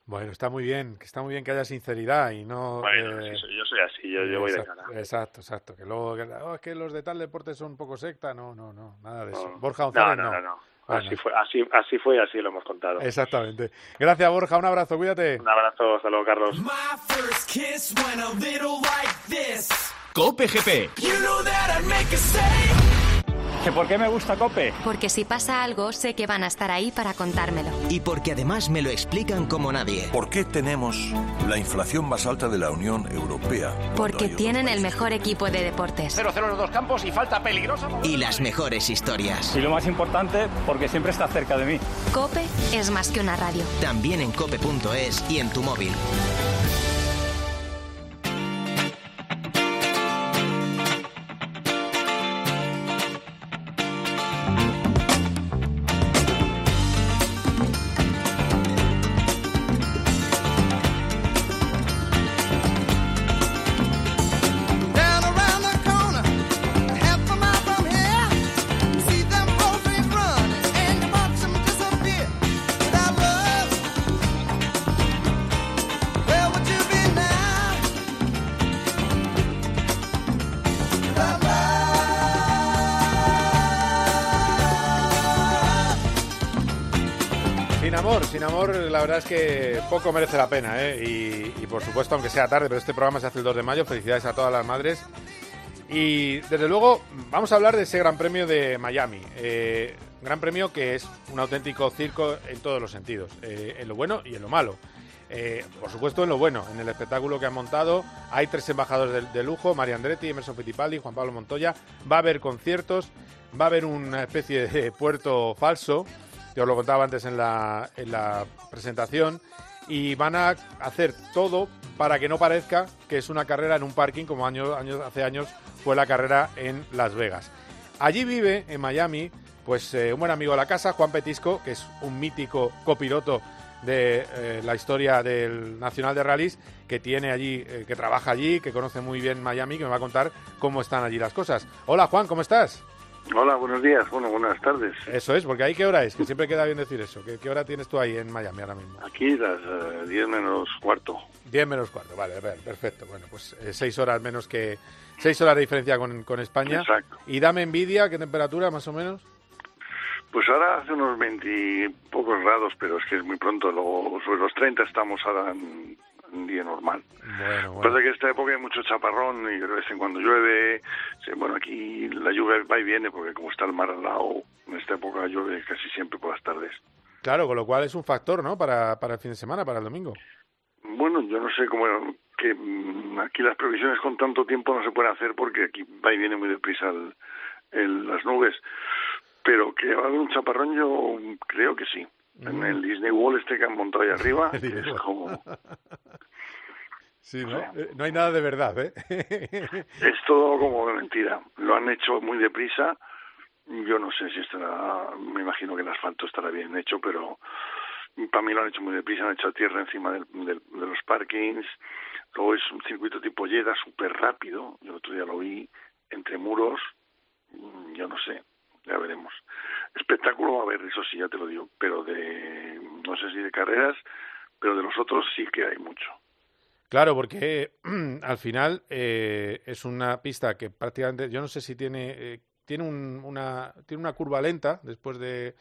Bueno, está muy bien, que está muy bien que haya sinceridad y no... Bueno, eh, yo soy así, yo, yo voy de cara. Exacto, exacto, que luego, que, oh, es que los de tal deporte son un poco secta, no, no, no, nada de eso. Borja no, no, no. Así fue, así, así fue y así lo hemos contado. Exactamente. Gracias, Borja. Un abrazo, cuídate. Un abrazo, hasta luego, Carlos. Cope GP. Por qué me gusta Cope? Porque si pasa algo, sé que van a estar ahí para contármelo. Y porque además me lo explican como nadie. ¿Por qué tenemos la inflación más alta de la Unión Europea? Porque tienen el mejor equipo de deportes. 0-0 en los dos campos y falta peligrosa. Y las mejores historias. Y lo más importante, porque siempre está cerca de mí. Cope es más que una radio. También en cope.es y en tu móvil. Sin amor, la verdad es que poco merece la pena, ¿eh? Y, por supuesto, aunque sea tarde, pero este programa se hace el 2 de mayo. Felicidades a todas las madres. Y desde luego, vamos a hablar de ese Gran Premio de Miami. Eh, gran Premio que es un auténtico circo en todos los sentidos, eh, en lo bueno y en lo malo. Eh, por supuesto, en lo bueno, en el espectáculo que han montado, hay tres embajadores de, lujo: María Andretti, Emerson Fittipaldi, Juan Pablo Montoya. Va a haber conciertos, va a haber una especie de puerto falso yo os lo contaba antes en la, en la presentación, y van a hacer todo para que no parezca que es una carrera en un parking como años, años, hace años fue la carrera en Las Vegas. Allí vive, en Miami, pues eh, un buen amigo de la casa, Juan Petisco, que es un mítico copiloto de eh, la historia del Nacional de Rallys, que tiene allí, eh, que trabaja allí, que conoce muy bien Miami, que me va a contar cómo están allí las cosas. Hola Juan, ¿cómo estás? Hola, buenos días. Bueno, buenas tardes. Eso es, porque ahí qué hora es, que siempre queda bien decir eso. ¿Qué, hora tienes tú ahí en Miami ahora mismo? Aquí las 10 eh, menos cuarto. 10 menos cuarto, vale, perfecto. Bueno, pues 6 eh, horas menos que... 6 horas de diferencia con, con España. Exacto. Y dame envidia, ¿qué temperatura más o menos? Pues ahora hace unos 20 pocos grados, pero es que es muy pronto. Luego, sobre los 30 estamos ahora en, un día normal. Bueno, bueno. que esta época hay mucho chaparrón y de vez en cuando llueve. Bueno, aquí la lluvia va y viene porque como está el mar al lado, en esta época llueve casi siempre por las tardes. Claro, con lo cual es un factor, ¿no? Para, para el fin de semana, para el domingo. Bueno, yo no sé cómo que mm, aquí las previsiones con tanto tiempo no se pueden hacer porque aquí va y viene muy deprisa el, las nubes. Pero que va a haber un chaparrón, yo creo que sí. En el Disney Wall este que han montado ahí arriba, es como... Sí, ¿no? Eh, no hay nada de verdad, ¿eh? es todo como de mentira. Lo han hecho muy deprisa. Yo no sé si estará, me imagino que el asfalto estará bien hecho, pero para mí lo han hecho muy deprisa, han hecho tierra encima del, de los parkings. Luego es un circuito tipo Yeda súper rápido. Yo el otro día lo vi entre muros. Mm, yo no sé, ya veremos. Espectáculo a ver, eso sí, ya te lo digo, pero de, no sé si de carreras, pero de los otros sí que hay mucho. Claro, porque al final eh, es una pista que prácticamente, yo no sé si tiene, eh, tiene, una, tiene una curva lenta después de,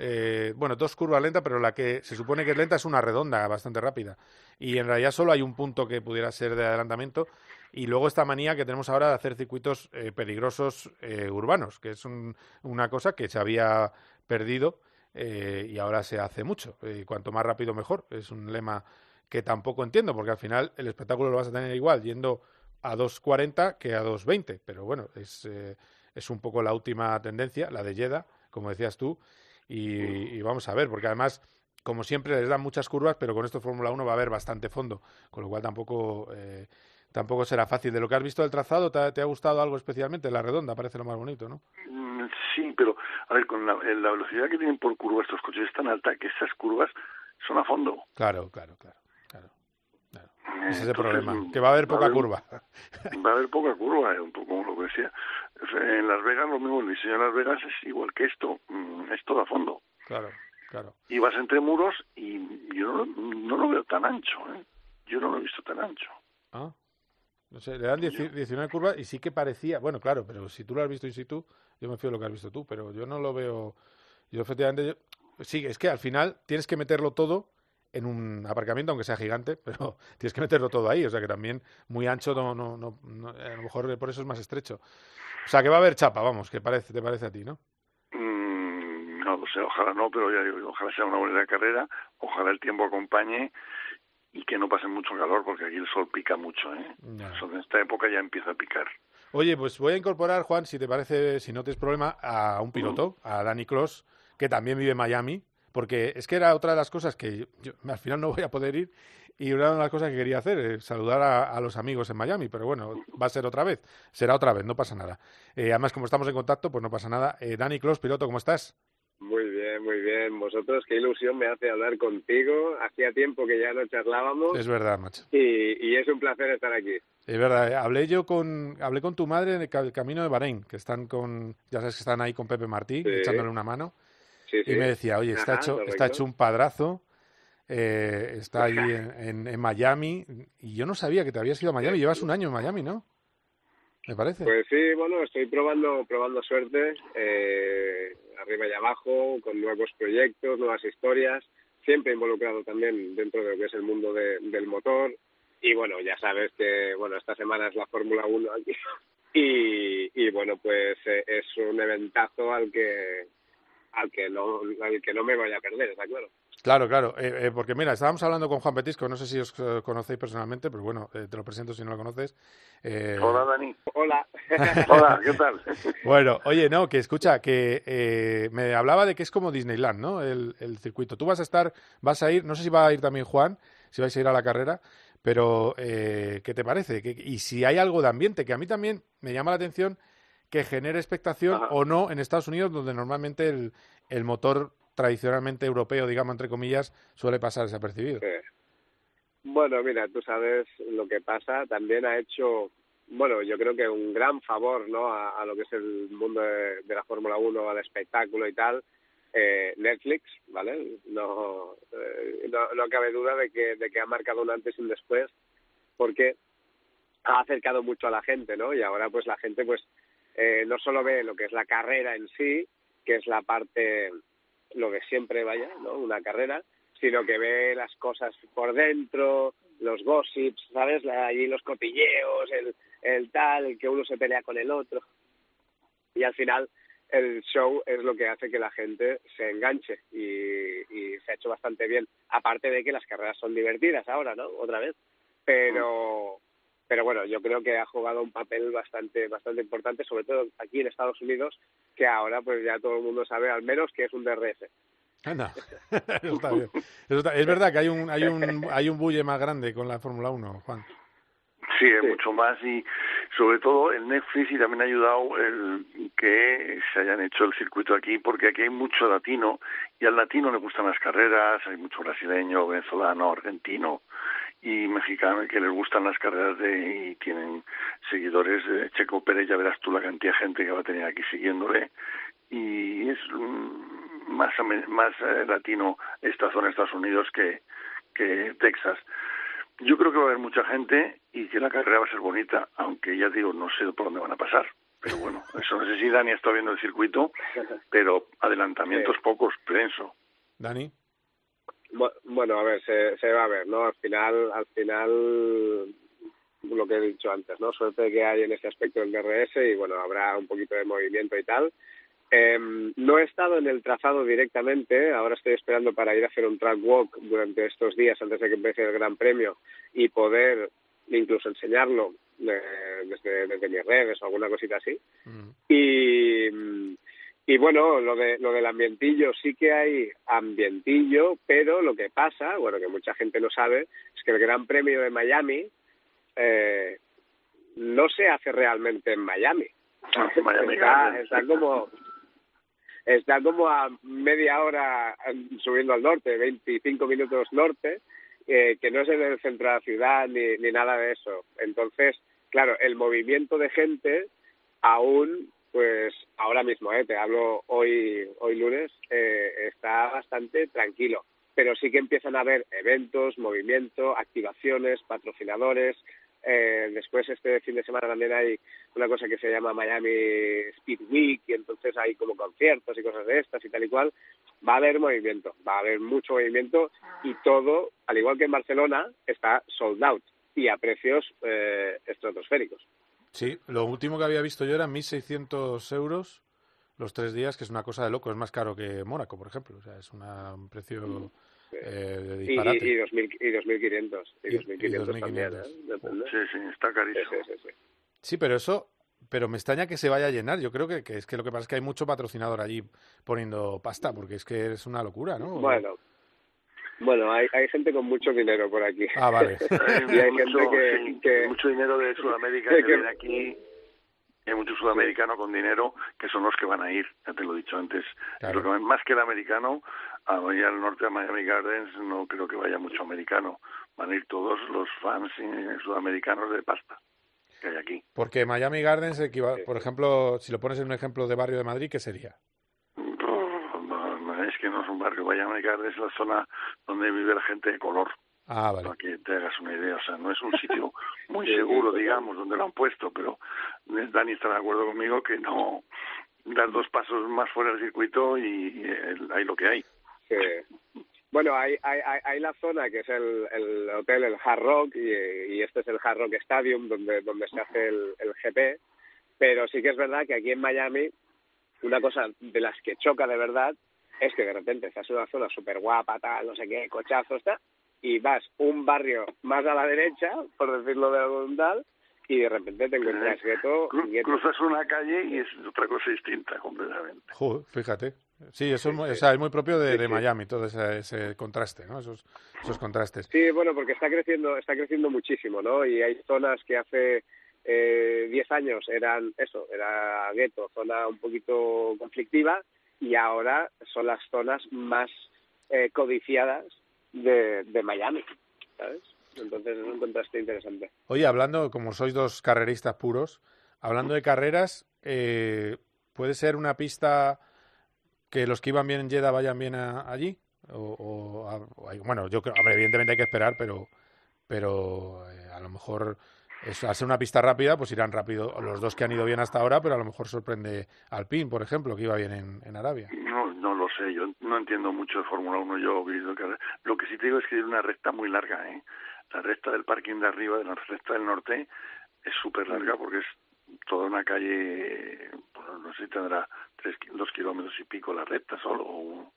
eh, bueno, dos curvas lentas, pero la que se supone que es lenta es una redonda bastante rápida. Y en realidad solo hay un punto que pudiera ser de adelantamiento. Y luego esta manía que tenemos ahora de hacer circuitos eh, peligrosos eh, urbanos, que es una cosa que se había perdido y ahora se hace mucho. cuanto más rápido mejor. Es un lema que tampoco entiendo, porque al final el espectáculo lo vas a tener igual yendo a 2.40 que a 2.20. Pero bueno, es, es un poco la última tendencia, la de Yeda, como decías tú y, vamos a ver, porque además, como siempre, les dan muchas curvas, pero con esto Fórmula 1 va a haber bastante fondo, con lo cual tampoco, eh, tampoco será fácil. De lo que has visto del trazado, ¿te, ha gustado algo especialmente? La redonda parece lo más bonito, ¿no? Mm, sí, pero a ver, con la, velocidad que tienen por curva estos coches es tan alta que esas curvas son a fondo. Claro, claro, claro. Ese es el problema, que va a haber poca curva. Va a haber poca curva, un poco como lo que decía. En Las Vegas lo mismo, el diseño de Las Vegas es igual que esto, mm, es todo a fondo. Claro, claro. Y vas entre muros y yo no, lo veo tan ancho, ¿eh? Yo no lo he visto tan ancho. Ah, no sé, le dan 19 curvas y sí que parecía, bueno, claro, pero si tú lo has visto in situ, yo me fío de lo que has visto tú, pero yo no lo veo, yo efectivamente, sí, es que al final tienes que meterlo todo en un aparcamiento, aunque sea gigante, pero tienes que meterlo todo ahí, o sea que también muy ancho, no, no, no, a lo mejor por eso es más estrecho. O sea que va a haber chapa, vamos, que parece, te parece a ti, ¿no? Mm, no lo sé, ojalá no, pero ya digo, ojalá sea una buena carrera, ojalá el tiempo acompañe y que no pase mucho calor, porque aquí el sol pica mucho, ¿eh? en esta época ya empieza a picar. Oye, pues voy a incorporar, Juan, si te parece, si no tienes problema, a un piloto, a Danny Cross, que también vive en Miami, porque es que era otra de las cosas que yo, al final no voy a poder ir y una de las cosas que quería hacer, es saludar a, los amigos en Miami, pero bueno, va a ser otra vez, será otra vez, no pasa nada. Eh, además, como estamos en contacto, pues no pasa nada. Eh, Dani Clos, piloto, ¿cómo estás? Muy bien, muy bien. Vosotros, qué ilusión me hace hablar contigo. Hacía tiempo que ya no charlábamos. Es verdad, macho. Y, es un placer estar aquí. Es verdad. Eh, hablé yo con, hablé con tu madre en el camino de Bahrein, que están con, ya sabes que están ahí con Pepe Martí, echándole una mano. Y me decía, oye, está, hecho, está hecho un padrazo, eh, está allí en, en, Miami, y yo no sabía que te habías ido a Miami, llevas un año en Miami, ¿no? Me parece. Pues sí, bueno, estoy probando, probando suerte, eh, arriba y abajo, con nuevos proyectos, nuevas historias, siempre involucrado también dentro de lo que es el mundo del motor, y bueno, ya sabes que, bueno, esta semana es la Fórmula 1 aquí, y, y bueno, pues eh, es un eventazo al que, al que no, al que no me vaya a perder, está claro. Claro, claro, eh, eh, porque mira, estábamos hablando con Juan Petisco, no sé si os eh, conocéis personalmente, pero bueno, te lo presento si no lo conoces. Hola, Dani. Hola. Hola, ¿qué tal? bueno, oye, no, que escucha, que me hablaba de que es como Disneyland, ¿no? El, el, circuito. Tú vas a estar, vas a ir, no sé si va a ir también Juan, si vais a ir a la carrera, pero ¿qué te parece? y si hay algo de ambiente, que a mí también me llama la atención que genere expectación o no en Estados Unidos, donde normalmente el, el motor tradicionalmente europeo, digamos, entre comillas, suele pasar desapercibido. Bueno, mira, tú sabes lo que pasa. También ha hecho, bueno, yo creo que un gran favor, ¿no? A, lo que es el mundo de, la Fórmula 1, al espectáculo y tal. Eh, Netflix, ¿vale? No, eh, no, no, cabe duda de que, de que ha marcado un antes y un después, porque ha acercado mucho a la gente, ¿no? Y ahora, pues la gente, pues eh, no solo ve lo que es la carrera en sí, que es la parte, lo que siempre vaya, ¿no? Una carrera, sino que ve las cosas por dentro, los gossips, ¿sabes? Allí los cotilleos, el, el tal, que uno se pelea con el otro. Y al final el show es lo que hace que la gente se enganche y se ha hecho bastante bien. Aparte de que las carreras son divertidas ahora, ¿no? Otra vez. Pero, pero bueno, yo creo que ha jugado un papel bastante bastante importante, sobre todo aquí en Estados Unidos, que ahora pues ya todo el mundo sabe al menos que es un DRS. Anda, está bien. Es verdad que hay un hay un hay un bulle más grande con la Fórmula 1, Juan. Sí, es mucho más y sobre todo el Netflix y también ha ayudado el que se hayan hecho el circuito aquí porque aquí hay mucho latino y al latino le gustan las carreras, hay mucho brasileño, venezolano, argentino y mexicano que les gustan las carreras de y tienen seguidores de Checo Pérez, ya verás tú la cantidad de gente que va a tener aquí siguiéndole y es más más eh, latino esta zona de Estados Unidos que que Texas yo creo que va a haber mucha gente y que la carrera va a ser bonita, aunque ya digo, no sé por dónde van a pasar. Pero bueno, eso no sé si Dani está viendo el circuito, pero adelantamientos pocos, pienso. Dani. Bueno, a ver, se, se va a ver, ¿no? Al final, al final, lo que he dicho antes, ¿no? Suerte que hay en este aspecto del DRS y bueno, habrá un poquito de movimiento y tal. Eh, no he estado en el trazado directamente, ahora estoy esperando para ir a hacer un track walk durante estos días antes de que empiece el Gran Premio y poder incluso enseñarlo eh, desde, desde, mis redes o alguna cosita así. Mm. Y, y bueno, lo, de, lo del ambientillo, sí que hay ambientillo, pero lo que pasa, bueno, que mucha gente no sabe, es que el Gran Premio de Miami eh, no se hace realmente en Miami. Ah, Miami está, está como está como a media hora subiendo al norte, 25 minutos norte, eh, que no es en el centro de la ciudad ni, ni nada de eso. Entonces, claro, el movimiento de gente aún, pues ahora mismo, eh, te hablo hoy, hoy lunes, eh, está bastante tranquilo. Pero sí que empiezan a haber eventos, movimiento, activaciones, patrocinadores, eh, después este fin de semana también hay una cosa que se llama Miami Speed Week y entonces hay como conciertos y cosas de estas y tal y cual. Va a haber movimiento, va a haber mucho movimiento y todo, al igual que en Barcelona, está sold out y a precios eh, estratosféricos. Sí, lo último que había visto yo era 1.600 euros los tres días, que es una cosa de loco, es más caro que Mónaco, por ejemplo. O sea, es un precio... Mm. Eh, y, y, y, 2000, y 2.500. Y, 2.500 también, ¿eh? Sí, sí, está carísimo. Sí, sí, sí, sí, pero eso... Pero me extraña que se vaya a llenar. Yo creo que, que, es que lo que pasa es que hay mucho patrocinador allí poniendo pasta, porque es que es una locura, ¿no? Bueno, bueno, hay, hay gente con mucho dinero por aquí. Ah, vale. y hay mucho, gente que, que, Mucho dinero de Sudamérica que, viene aquí. Hay mucho sudamericano con dinero que son los que van a ir, ya te lo he dicho antes. Claro. Que, más que el americano, a vaya al norte de Miami Gardens no creo que vaya mucho americano. Van a ir todos los fans sudamericanos de pasta que hay aquí. Porque Miami Gardens, por ejemplo, si lo pones en un ejemplo de barrio de Madrid, ¿qué sería? Que no es un barrio. Miami Gardens es la zona donde vive la gente de color. Ah, vale. Para que te hagas una idea. O sea, no es un sitio muy seguro, digamos, donde lo han puesto, pero Dani está de acuerdo conmigo que no dar dos pasos más fuera del circuito y, el, hay lo que hay. Sí. Bueno, hay, hay, hay la zona que es el, el hotel, el Hard Rock, y, y, este es el Hard Rock Stadium donde, donde se hace el, el GP, pero sí que es verdad que aquí en Miami una cosa de las que choca de verdad es que de repente estás en una zona súper guapa, tal, no sé qué, cochazos, tal, y vas un barrio más a la derecha, por decirlo de algún tal, y de repente te encuentras gueto, Cru. Cruzas una calle y es otra cosa distinta completamente. Joder, fíjate. Sí, eso es muy, o sea, es muy propio de, de Miami, todo ese, ese, contraste, ¿no? Esos, esos contrastes. Sí, bueno, porque está creciendo, está creciendo muchísimo, ¿no? Y hay zonas que hace eh, 10 años eran eso, era gueto, zona un poquito conflictiva, y ahora son las zonas más eh, codiciadas de, de Miami, ¿sabes? Entonces es un contraste interesante. Oye, hablando, como sois dos carreristas puros, hablando de carreras, eh, ¿puede ser una pista que los que iban bien en Jeddah vayan bien a, allí? O, o, a, bueno, yo creo, hombre, evidentemente hay que esperar, pero, pero eh, a lo mejor es, al ser una pista rápida, pues irán rápido los dos que han ido bien hasta ahora, pero a lo mejor sorprende Alpine, por ejemplo, que iba bien en, en Arabia. No, no lo sé, yo no entiendo mucho de Fórmula 1, yo lo que sí te digo es que es una recta muy larga, ¿eh? La recta del parking de arriba, de la recta del norte, es súper larga porque es toda una calle, bueno, no sé si tendrá tres, dos kilómetros y pico la recta solo. O,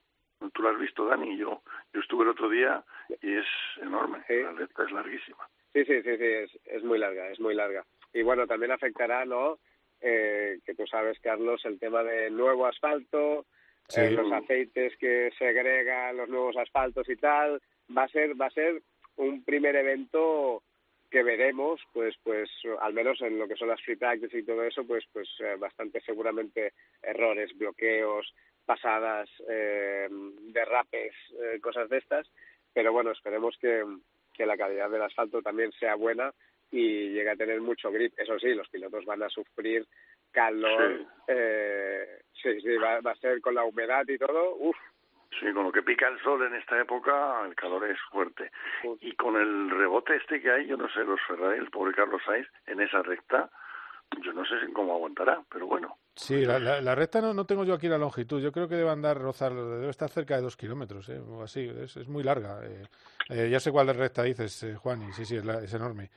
Tú lo has visto, Dani, yo, yo estuve el otro día y es enorme, sí. la recta es larguísima. Sí, sí, sí, sí, es, es muy larga, es muy larga. Y bueno, también afectará, ¿no? Eh, que tú sabes, Carlos, el tema de nuevo asfalto, sí. eh, los aceites que se agregan, los nuevos asfaltos y tal, va a ser, va a ser un primer evento que veremos, pues, pues al menos en lo que son las free practice y todo eso, pues, pues eh, bastante seguramente errores, bloqueos, pasadas, eh, derrapes, eh, cosas de estas. Pero bueno, esperemos que, que la calidad del asfalto también sea buena y llegue a tener mucho grip. Eso sí, los pilotos van a sufrir calor. Sí, eh, sí, sí va, va, a ser con la humedad y todo. Uf, Sí, con lo que pica el sol en esta época, el calor es fuerte. Y con el rebote este que hay, yo no sé, los Ferrari, el pobre Carlos Sainz, en esa recta, yo no sé cómo aguantará, pero bueno. Sí, la, la, recta no, no tengo yo aquí la longitud. Yo creo que debe andar, rozar, debe estar cerca de dos kilómetros, ¿eh? o así. Es, es muy larga. Eh, eh, ya sé cuál recta dices, eh, Juan, y sí, sí, es, la, es enorme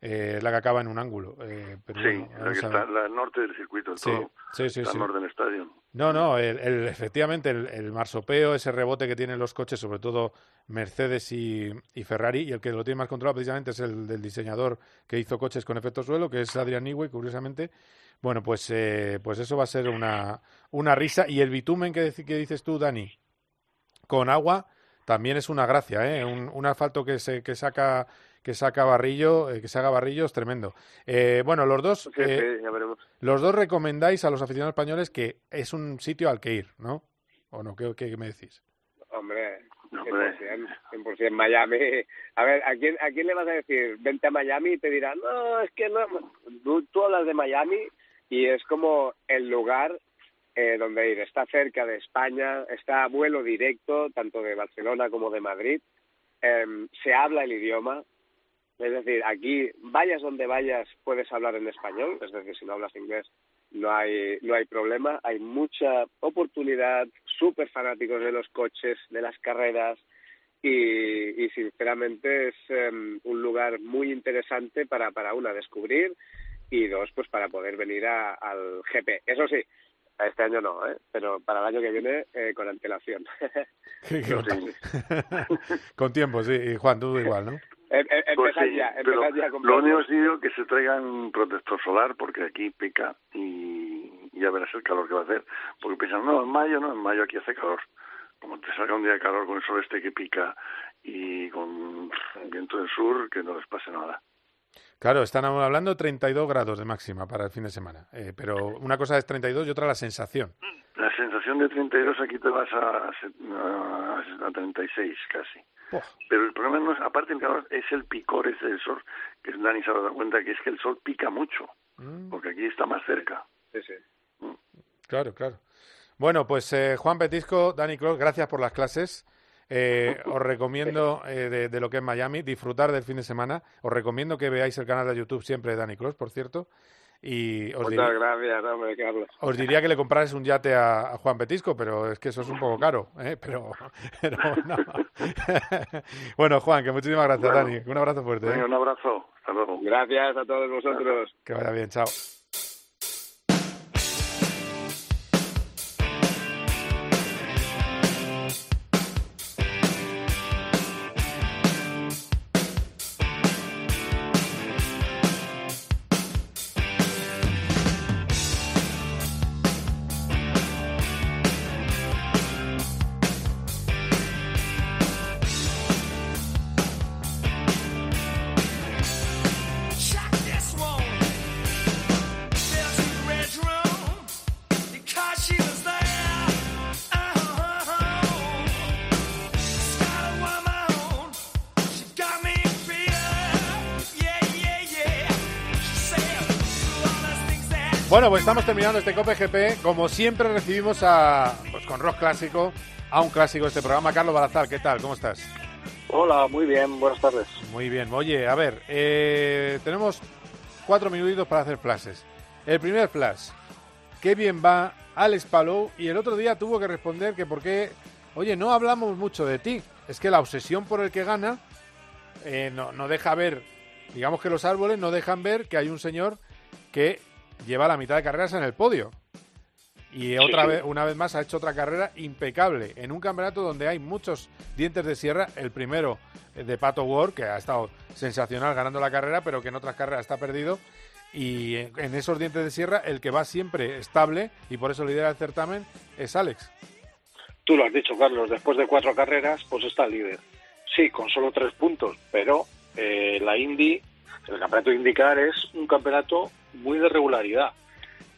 eh, la que acaba en un ángulo. Eh, pero sí, bueno, la que está al norte del circuito, sí, todo. Sí, sí, está sí. al norte del estadio. No, no, el, el, efectivamente el, el, marsopeo, ese rebote que tienen los coches, sobre todo Mercedes y, y, Ferrari, y el que lo tiene más controlado precisamente es el del diseñador que hizo coches con efecto suelo, que es Adrian Newey, curiosamente. Bueno, pues, eh, pues eso va a ser una, una risa. Y el bitumen que, que dices tú, Dani, con agua, también es una gracia, ¿eh? Un, un asfalto que, se, que saca que saca Barrillo, eh, que se haga Barrillo es tremendo. Eh, bueno, los dos, sí, eh, sí, ya veremos. los dos recomendáis a los aficionados españoles que es un sitio al que ir, ¿no? ¿O no? ¿Qué, qué me decís? Hombre, 100%, 100%, Miami. A ver, ¿a quién, ¿a quién le vas a decir? Vente a Miami y te dirán, no, es que no. Tú, tú hablas de Miami y es como el lugar eh, donde ir. Está cerca de España, está a vuelo directo, tanto de Barcelona como de Madrid. Eh, se habla el idioma, es decir, aquí vayas donde vayas puedes hablar en español, es decir, si no hablas inglés no hay no hay problema, hay mucha oportunidad, súper fanáticos de los coches, de las carreras y, y sinceramente es um, un lugar muy interesante para para una descubrir y dos pues para poder venir a, al GP. Eso sí, este año no, ¿eh? pero para el año que viene eh, con antelación. con tiempo, sí. Y Juan, tú igual, ¿no? Em, empezar pues sí, ya, pero empezar ya con lo único es digo que se traigan protector solar porque aquí pica y ya verás el calor que va a hacer. Porque piensan, no, en mayo, no, en mayo aquí hace calor. Como te salga un día de calor con el sol este que pica y con viento del sur, que no les pase nada. Claro, están hablando de 32 grados de máxima para el fin de semana, eh, pero una cosa es 32 y otra la sensación. La sensación de 32 aquí te vas a, a, a 36 casi. Pero el problema no es, aparte del calor, es el picor ese del sol, que Dani se ha dado cuenta que es que el sol pica mucho, mm. porque aquí está más cerca. Sí, sí. Mm. Claro, claro. Bueno, pues eh, Juan Petisco, Dani Clos, gracias por las clases. Eh, os recomiendo eh, de, de, lo que es Miami, disfrutar del fin de semana. Os recomiendo que veáis el canal de YouTube siempre de Dani Clos, por cierto. Y os Muchas diría, gracias, hombre, Carlos. Os diría que le comprarais un yate a, a, Juan Petisco, pero es que eso es un poco caro. ¿eh? Pero, pero no. bueno, Juan, que muchísimas gracias, bueno, Dani. Un abrazo fuerte. Venga, un abrazo. Hasta luego. Gracias a todos vosotros. Que vaya bien, chao. Bueno, pues estamos terminando este Cope GP. Como siempre recibimos a, pues con rock clásico, a un clásico de este programa. Carlos Balazar, ¿qué tal? ¿Cómo estás? Hola, muy bien, buenas tardes. Muy bien. Oye, a ver, eh, tenemos cuatro minutitos para hacer flashes. El primer flash, qué bien va Alex Palou y el otro día tuvo que responder que por qué, oye, no hablamos mucho de ti. Es que la obsesión por el que gana eh, no, no deja ver, digamos que los árboles no dejan ver que hay un señor que lleva la mitad de carreras en el podio. Y otra sí, vez, una vez más, ha hecho otra carrera impecable en un campeonato donde hay muchos dientes de sierra. El primero de Pato Ward, que ha estado sensacional ganando la carrera, pero que en otras carreras está perdido. Y en esos dientes de sierra, el que va siempre estable y por eso lidera el certamen es Alex. Tú lo has dicho, Carlos. Después de cuatro carreras, pues está líder. Sí, con solo tres puntos, pero eh, la Indy El campeonato de IndyCar es un campeonato muy de regularidad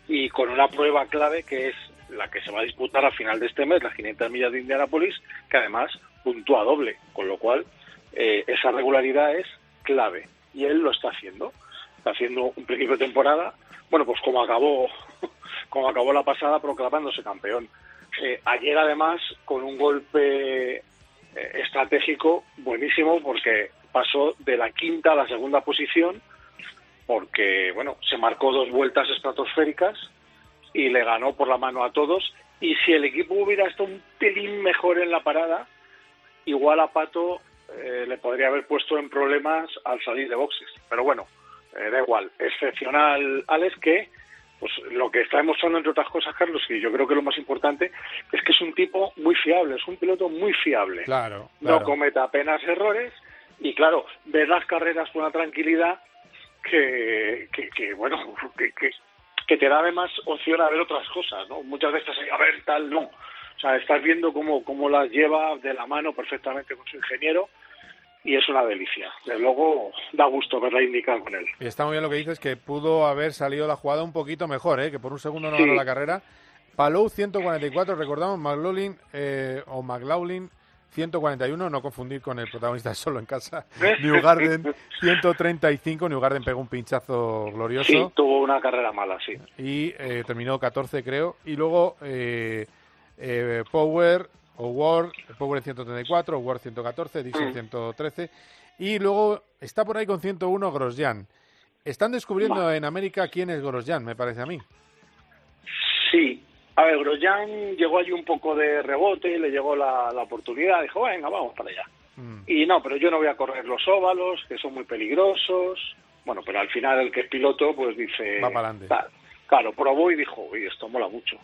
y con una prueba clave que es la que se va a disputar al final de este mes, las 500 millas de Indianapolis, que además puntúa doble, con lo cual eh, esa regularidad es clave y él lo está haciendo. Está haciendo un principio de temporada, bueno, pues como acabó, como acabó la pasada proclamándose campeón. Eh, ayer además con un golpe eh, estratégico buenísimo porque pasó de la quinta a la segunda posición porque bueno se marcó dos vueltas estratosféricas y le ganó por la mano a todos. Y si el equipo hubiera estado un pelín mejor en la parada igual a Pato eh, le podría haber puesto en problemas al salir de boxes. Pero bueno eh, da igual. Excepcional Alex que pues lo que está demostrando entre otras cosas Carlos y yo creo que lo más importante es que es un tipo muy fiable es un piloto muy fiable. Claro, no cometa apenas errores y claro, ver las carreras con una tranquilidad que, que, bueno, que, que, te da además opción a ver otras cosas, ¿no? Muchas veces, a ver, tal, no. O sea, estás viendo cómo, cómo las lleva de la mano perfectamente con su ingeniero y es una delicia. De luego da gusto verla indicar con él. Y está muy bien lo que dices, que pudo haber salido la jugada un poquito mejor, ¿eh? que por un segundo no ganó la carrera. Palou 144, recordamos, McLaughlin eh, o McLaughlin 141, no confundir con el protagonista solo en casa, New Garden 135, New Garden pegó un pinchazo glorioso. Sí, tuvo una carrera mala, sí. Y eh, terminó 14 creo, y luego eh, eh, Power, Ward, Power en 134, Ward 114, Dixon 113, y luego está por ahí con 101 Grosjean. Están descubriendo en América quién es Grosjean, me parece a mí. Sí, a ver, Grosjean llegó allí un poco de rebote, le llegó la, oportunidad, dijo, venga, vamos para allá. Mm. Y no, pero yo no voy a correr los óvalos, que son muy peligrosos. Bueno, pero al final el que es piloto, pues dice... Va para adelante. Claro, probó y dijo, uy, esto mola mucho.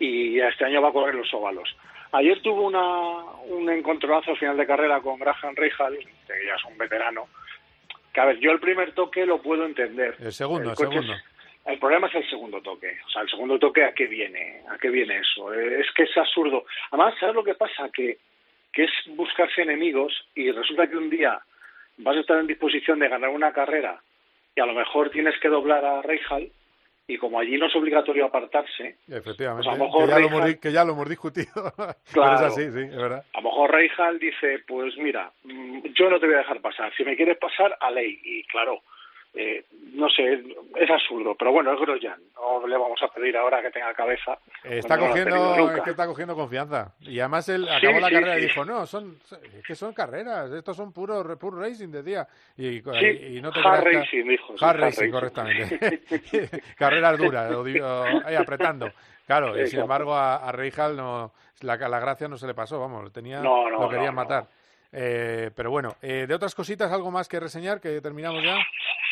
Y este año va a correr los óvalos. Ayer tuvo una, un encontronazo al final de carrera con Graham Rahal, que ya es un veterano, que a ver, yo el primer toque lo puedo entender. El segundo, el, segundo. El problema es el segundo toque. O sea, el segundo toque, ¿a qué viene? ¿A qué viene eso? Eh, es que es absurdo. Además, ¿sabes lo que pasa? Que, que es buscarse enemigos y resulta que un día vas a estar en disposición de ganar una carrera y a lo mejor tienes que doblar a Reijal y como allí no es obligatorio apartarse, efectivamente, pues a lo mejor que, ya lo hemos, que, ya lo hemos, discutido, claro, es así, sí, es verdad. A lo mejor Reijal dice, pues mira, mm, yo no te voy a dejar pasar, si me quieres pasar, a ley, y claro, eh, no sé, es absurdo, pero bueno, es Grosjean, no le vamos a pedir ahora que tenga cabeza. Está cogiendo, es que está cogiendo confianza. Y además él acabó la carrera y dijo, no, son, es que son carreras, estos son puro, puro racing, decía. Y, y, no te hard racing, dijo. Hard, racing, correctamente. Carreras duras, ahí apretando. Claro, y sin embargo a, a Reijal no, la, la, gracia no se le pasó, vamos, lo, tenía, lo querían matar. Eh, pero bueno, eh, de otras cositas, ¿algo más que reseñar? Que terminamos ya.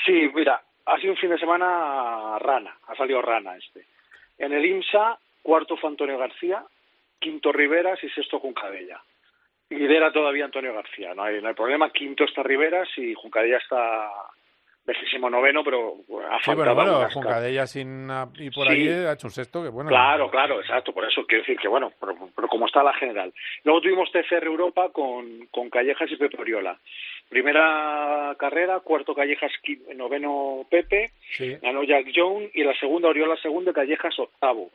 Sí, mira, ha sido un fin de semana rana, ha salido rana este. En el IMSA, cuarto fue Antonio García, quinto Riveras y sexto Juncadella. Lidera todavía Antonio García, no hay, no hay problema, quinto está Riveras y Juncadella está vigésimo noveno, pero ha sí, bueno, bueno, Juncadella sin y por ahí ha hecho un sexto que bueno. Claro, claro, exacto, por eso quiero decir que bueno, pero, como está la general. Luego tuvimos TCR Europa con, con Callejas y Pepe Oriola. Primera carrera, cuarto Callejas, noveno Pepe, ganó Jack Jones y la segunda Oriola segundo, Callejas octavo.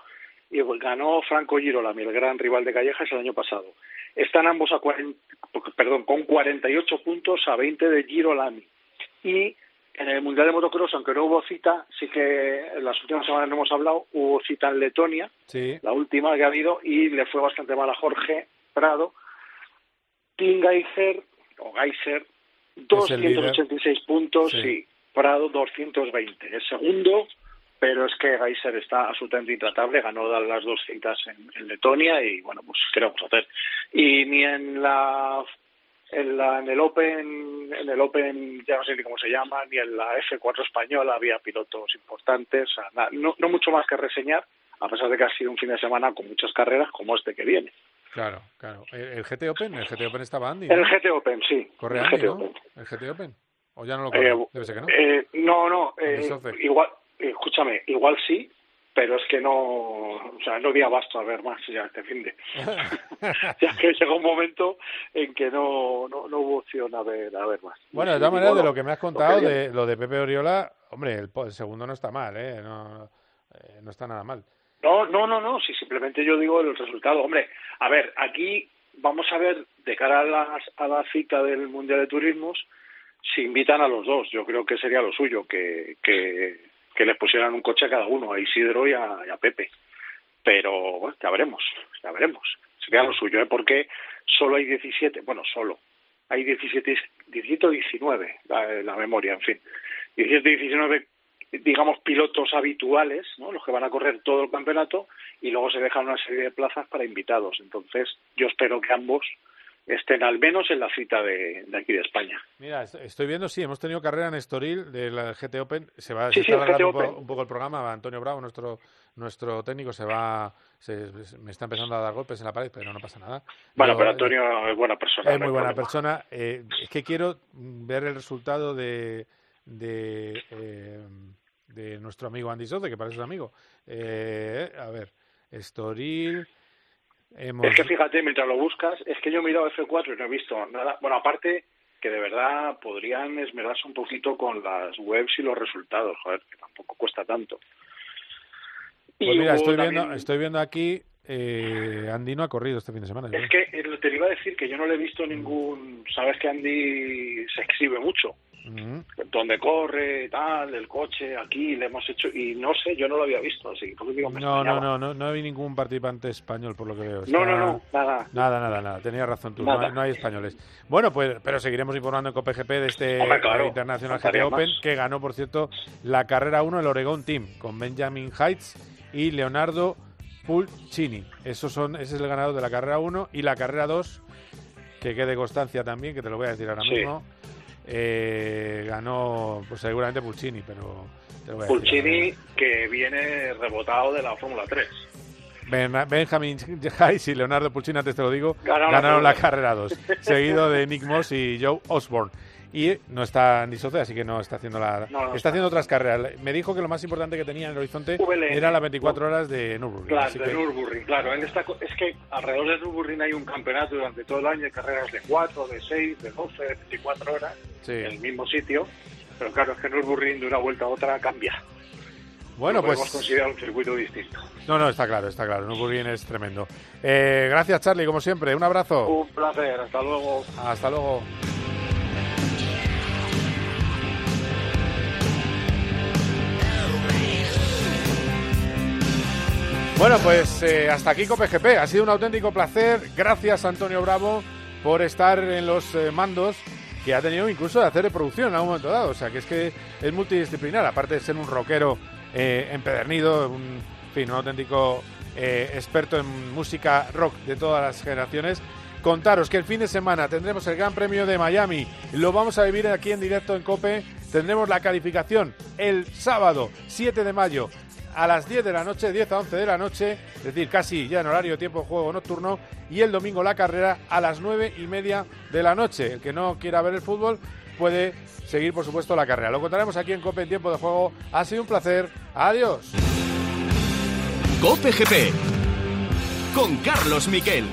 Y ganó Franco Girolami, el gran rival de Callejas el año pasado. Están ambos a 40, perdón, con 48 puntos a 20 de Girolami. Y en el Mundial de Motocross, aunque no hubo cita, sí que en las últimas semanas no hemos hablado, hubo cita en Letonia, la última que ha habido, y le fue bastante mal a Jorge Prado. Tim Geiser, o Geiser, 286 puntos, y Prado 220. Es segundo, pero es que Geiser está absolutamente intratable, ganó las dos citas en, en Letonia y bueno, pues qué vamos a hacer. Y ni en la en, la, en el Open, en el Open, ya no sé ni cómo se llama, ni en la F4 española había pilotos importantes, no, no mucho más que reseñar, a pesar de que ha sido un fin de semana con muchas carreras como este que viene. Claro, claro. ¿El GT Open? ¿El GT Open estaba Andy? El GT Open, sí. ¿Corre el GT Open. ¿El GT Open? ¿O ya no lo corre? Eh, Debe ser que no. Eh, no, no. Eh, igual, escúchame, igual sí, pero es que no, o sea, no di abasto a ver más ya este fin de. ya que llegó un momento en que no, no, no hubo opción a ver, a ver más. Bueno, de todas maneras, de lo que me has contado, de lo de Pepe Oriola, hombre, el, segundo no está mal, ¿eh? No, eh, no está nada mal. No, no, no, no, sí, simplemente yo digo el resultado. Hombre, a ver, aquí vamos a ver, de cara a la, a la cita del Mundial de Turismos, si invitan a los dos. Yo creo que sería lo suyo, que, que les pusieran un coche a cada uno, a Isidro y a, Pepe. Pero bueno, ya veremos, ya veremos. Sería lo suyo, ¿eh? porque solo hay 17, bueno, solo, hay 17, 17 o 19, la, la memoria, en fin. 17 y 19, digamos, pilotos habituales, ¿no? los que van a correr todo el campeonato, y luego se dejan una serie de plazas para invitados. Entonces, yo espero que ambos estén al menos en la cita de, aquí de España. Mira, estoy viendo, sí, hemos tenido carrera en Estoril de la GT Open. Se va a sí, un, poco, el programa. Antonio Bravo, nuestro nuestro técnico, se va, me está empezando a dar golpes en la pared, pero no pasa nada. Bueno, pero Antonio es buena persona. Es muy buena persona. Eh, es que quiero ver el resultado de de, eh, de nuestro amigo Andy Soce, que parece su amigo. Eh, a ver, Estoril. Es que fíjate, mientras lo buscas, es que yo he mirado F4 y no he visto nada. Bueno, aparte que de verdad podrían esmerarse un poquito con las webs y los resultados, joder, que tampoco cuesta tanto. Pues mira, estoy viendo, estoy viendo aquí, eh, Andy no ha corrido este fin de semana. Es que eh, te iba a decir que yo no le he visto ningún... Sabes que Andy se exhibe mucho donde corre, tal, el coche, aquí le hemos hecho, y no sé, yo no lo había visto, así que digo, no, no, no, no, no hay ningún participante español por lo que veo. No, no, no, nada. Nada, nada, nada, tenías razón tú, no hay, españoles. Bueno, pues, pero seguiremos informando en COPGP de este Internacional GT Open, que ganó, por cierto, la carrera 1 el Oregon Team, con Benjamin Heights y Leonardo Pulcini. Esos son, ese es el ganador de la carrera 1 y la carrera 2, que quede constancia también, que te lo voy a decir ahora mismo eh, ganó pues seguramente Pulcini, pero... Pulcini que viene rebotado de la Fórmula 3. Benjamin Hayes y Leonardo Pulcini, antes te lo digo, ganaron, la, carrera. 2, seguido de Nick Moss y Joe Osborne y no está ni socio, así que no está haciendo la está, haciendo otras carreras. Me dijo que lo más importante que tenía en el horizonte era las 24 horas de Nürburgring. Claro, de Nürburgring, claro. es que alrededor de Nürburgring hay un campeonato durante todo el año de carreras de 4, de 6, de 12, de 24 horas en el mismo sitio. Pero claro, es que Nürburgring de una vuelta a otra cambia. Bueno, pues. Podemos considerar un circuito distinto. No, no, está claro, está claro. Nürburgring es tremendo. Eh, gracias, Charlie, como siempre. Un abrazo. Un placer. Hasta luego. Hasta luego. Bueno, pues eh, hasta aquí COPGP. Ha sido un auténtico placer. Gracias, Antonio Bravo, por estar en los eh, mandos que ha tenido incluso de hacer de producción en algún momento dado. O sea, que es que es multidisciplinar. Aparte de ser un rockero eh, empedernido, un, fin, un auténtico experto en música rock de todas las generaciones. Contaros que el fin de semana tendremos el Gran Premio de Miami. Lo vamos a vivir aquí en directo en COPE. Tendremos la calificación el sábado 7 de mayo a las 10 de la noche, 10 a 11 de la noche, es decir, casi ya en horario tiempo de juego nocturno, y el domingo la carrera a las 9 y media de la noche. El que no quiera ver el fútbol puede seguir, por supuesto, la carrera. Lo contaremos aquí en Cope en tiempo de juego. Ha sido un placer. Adiós. Cope GP con Carlos Miquel.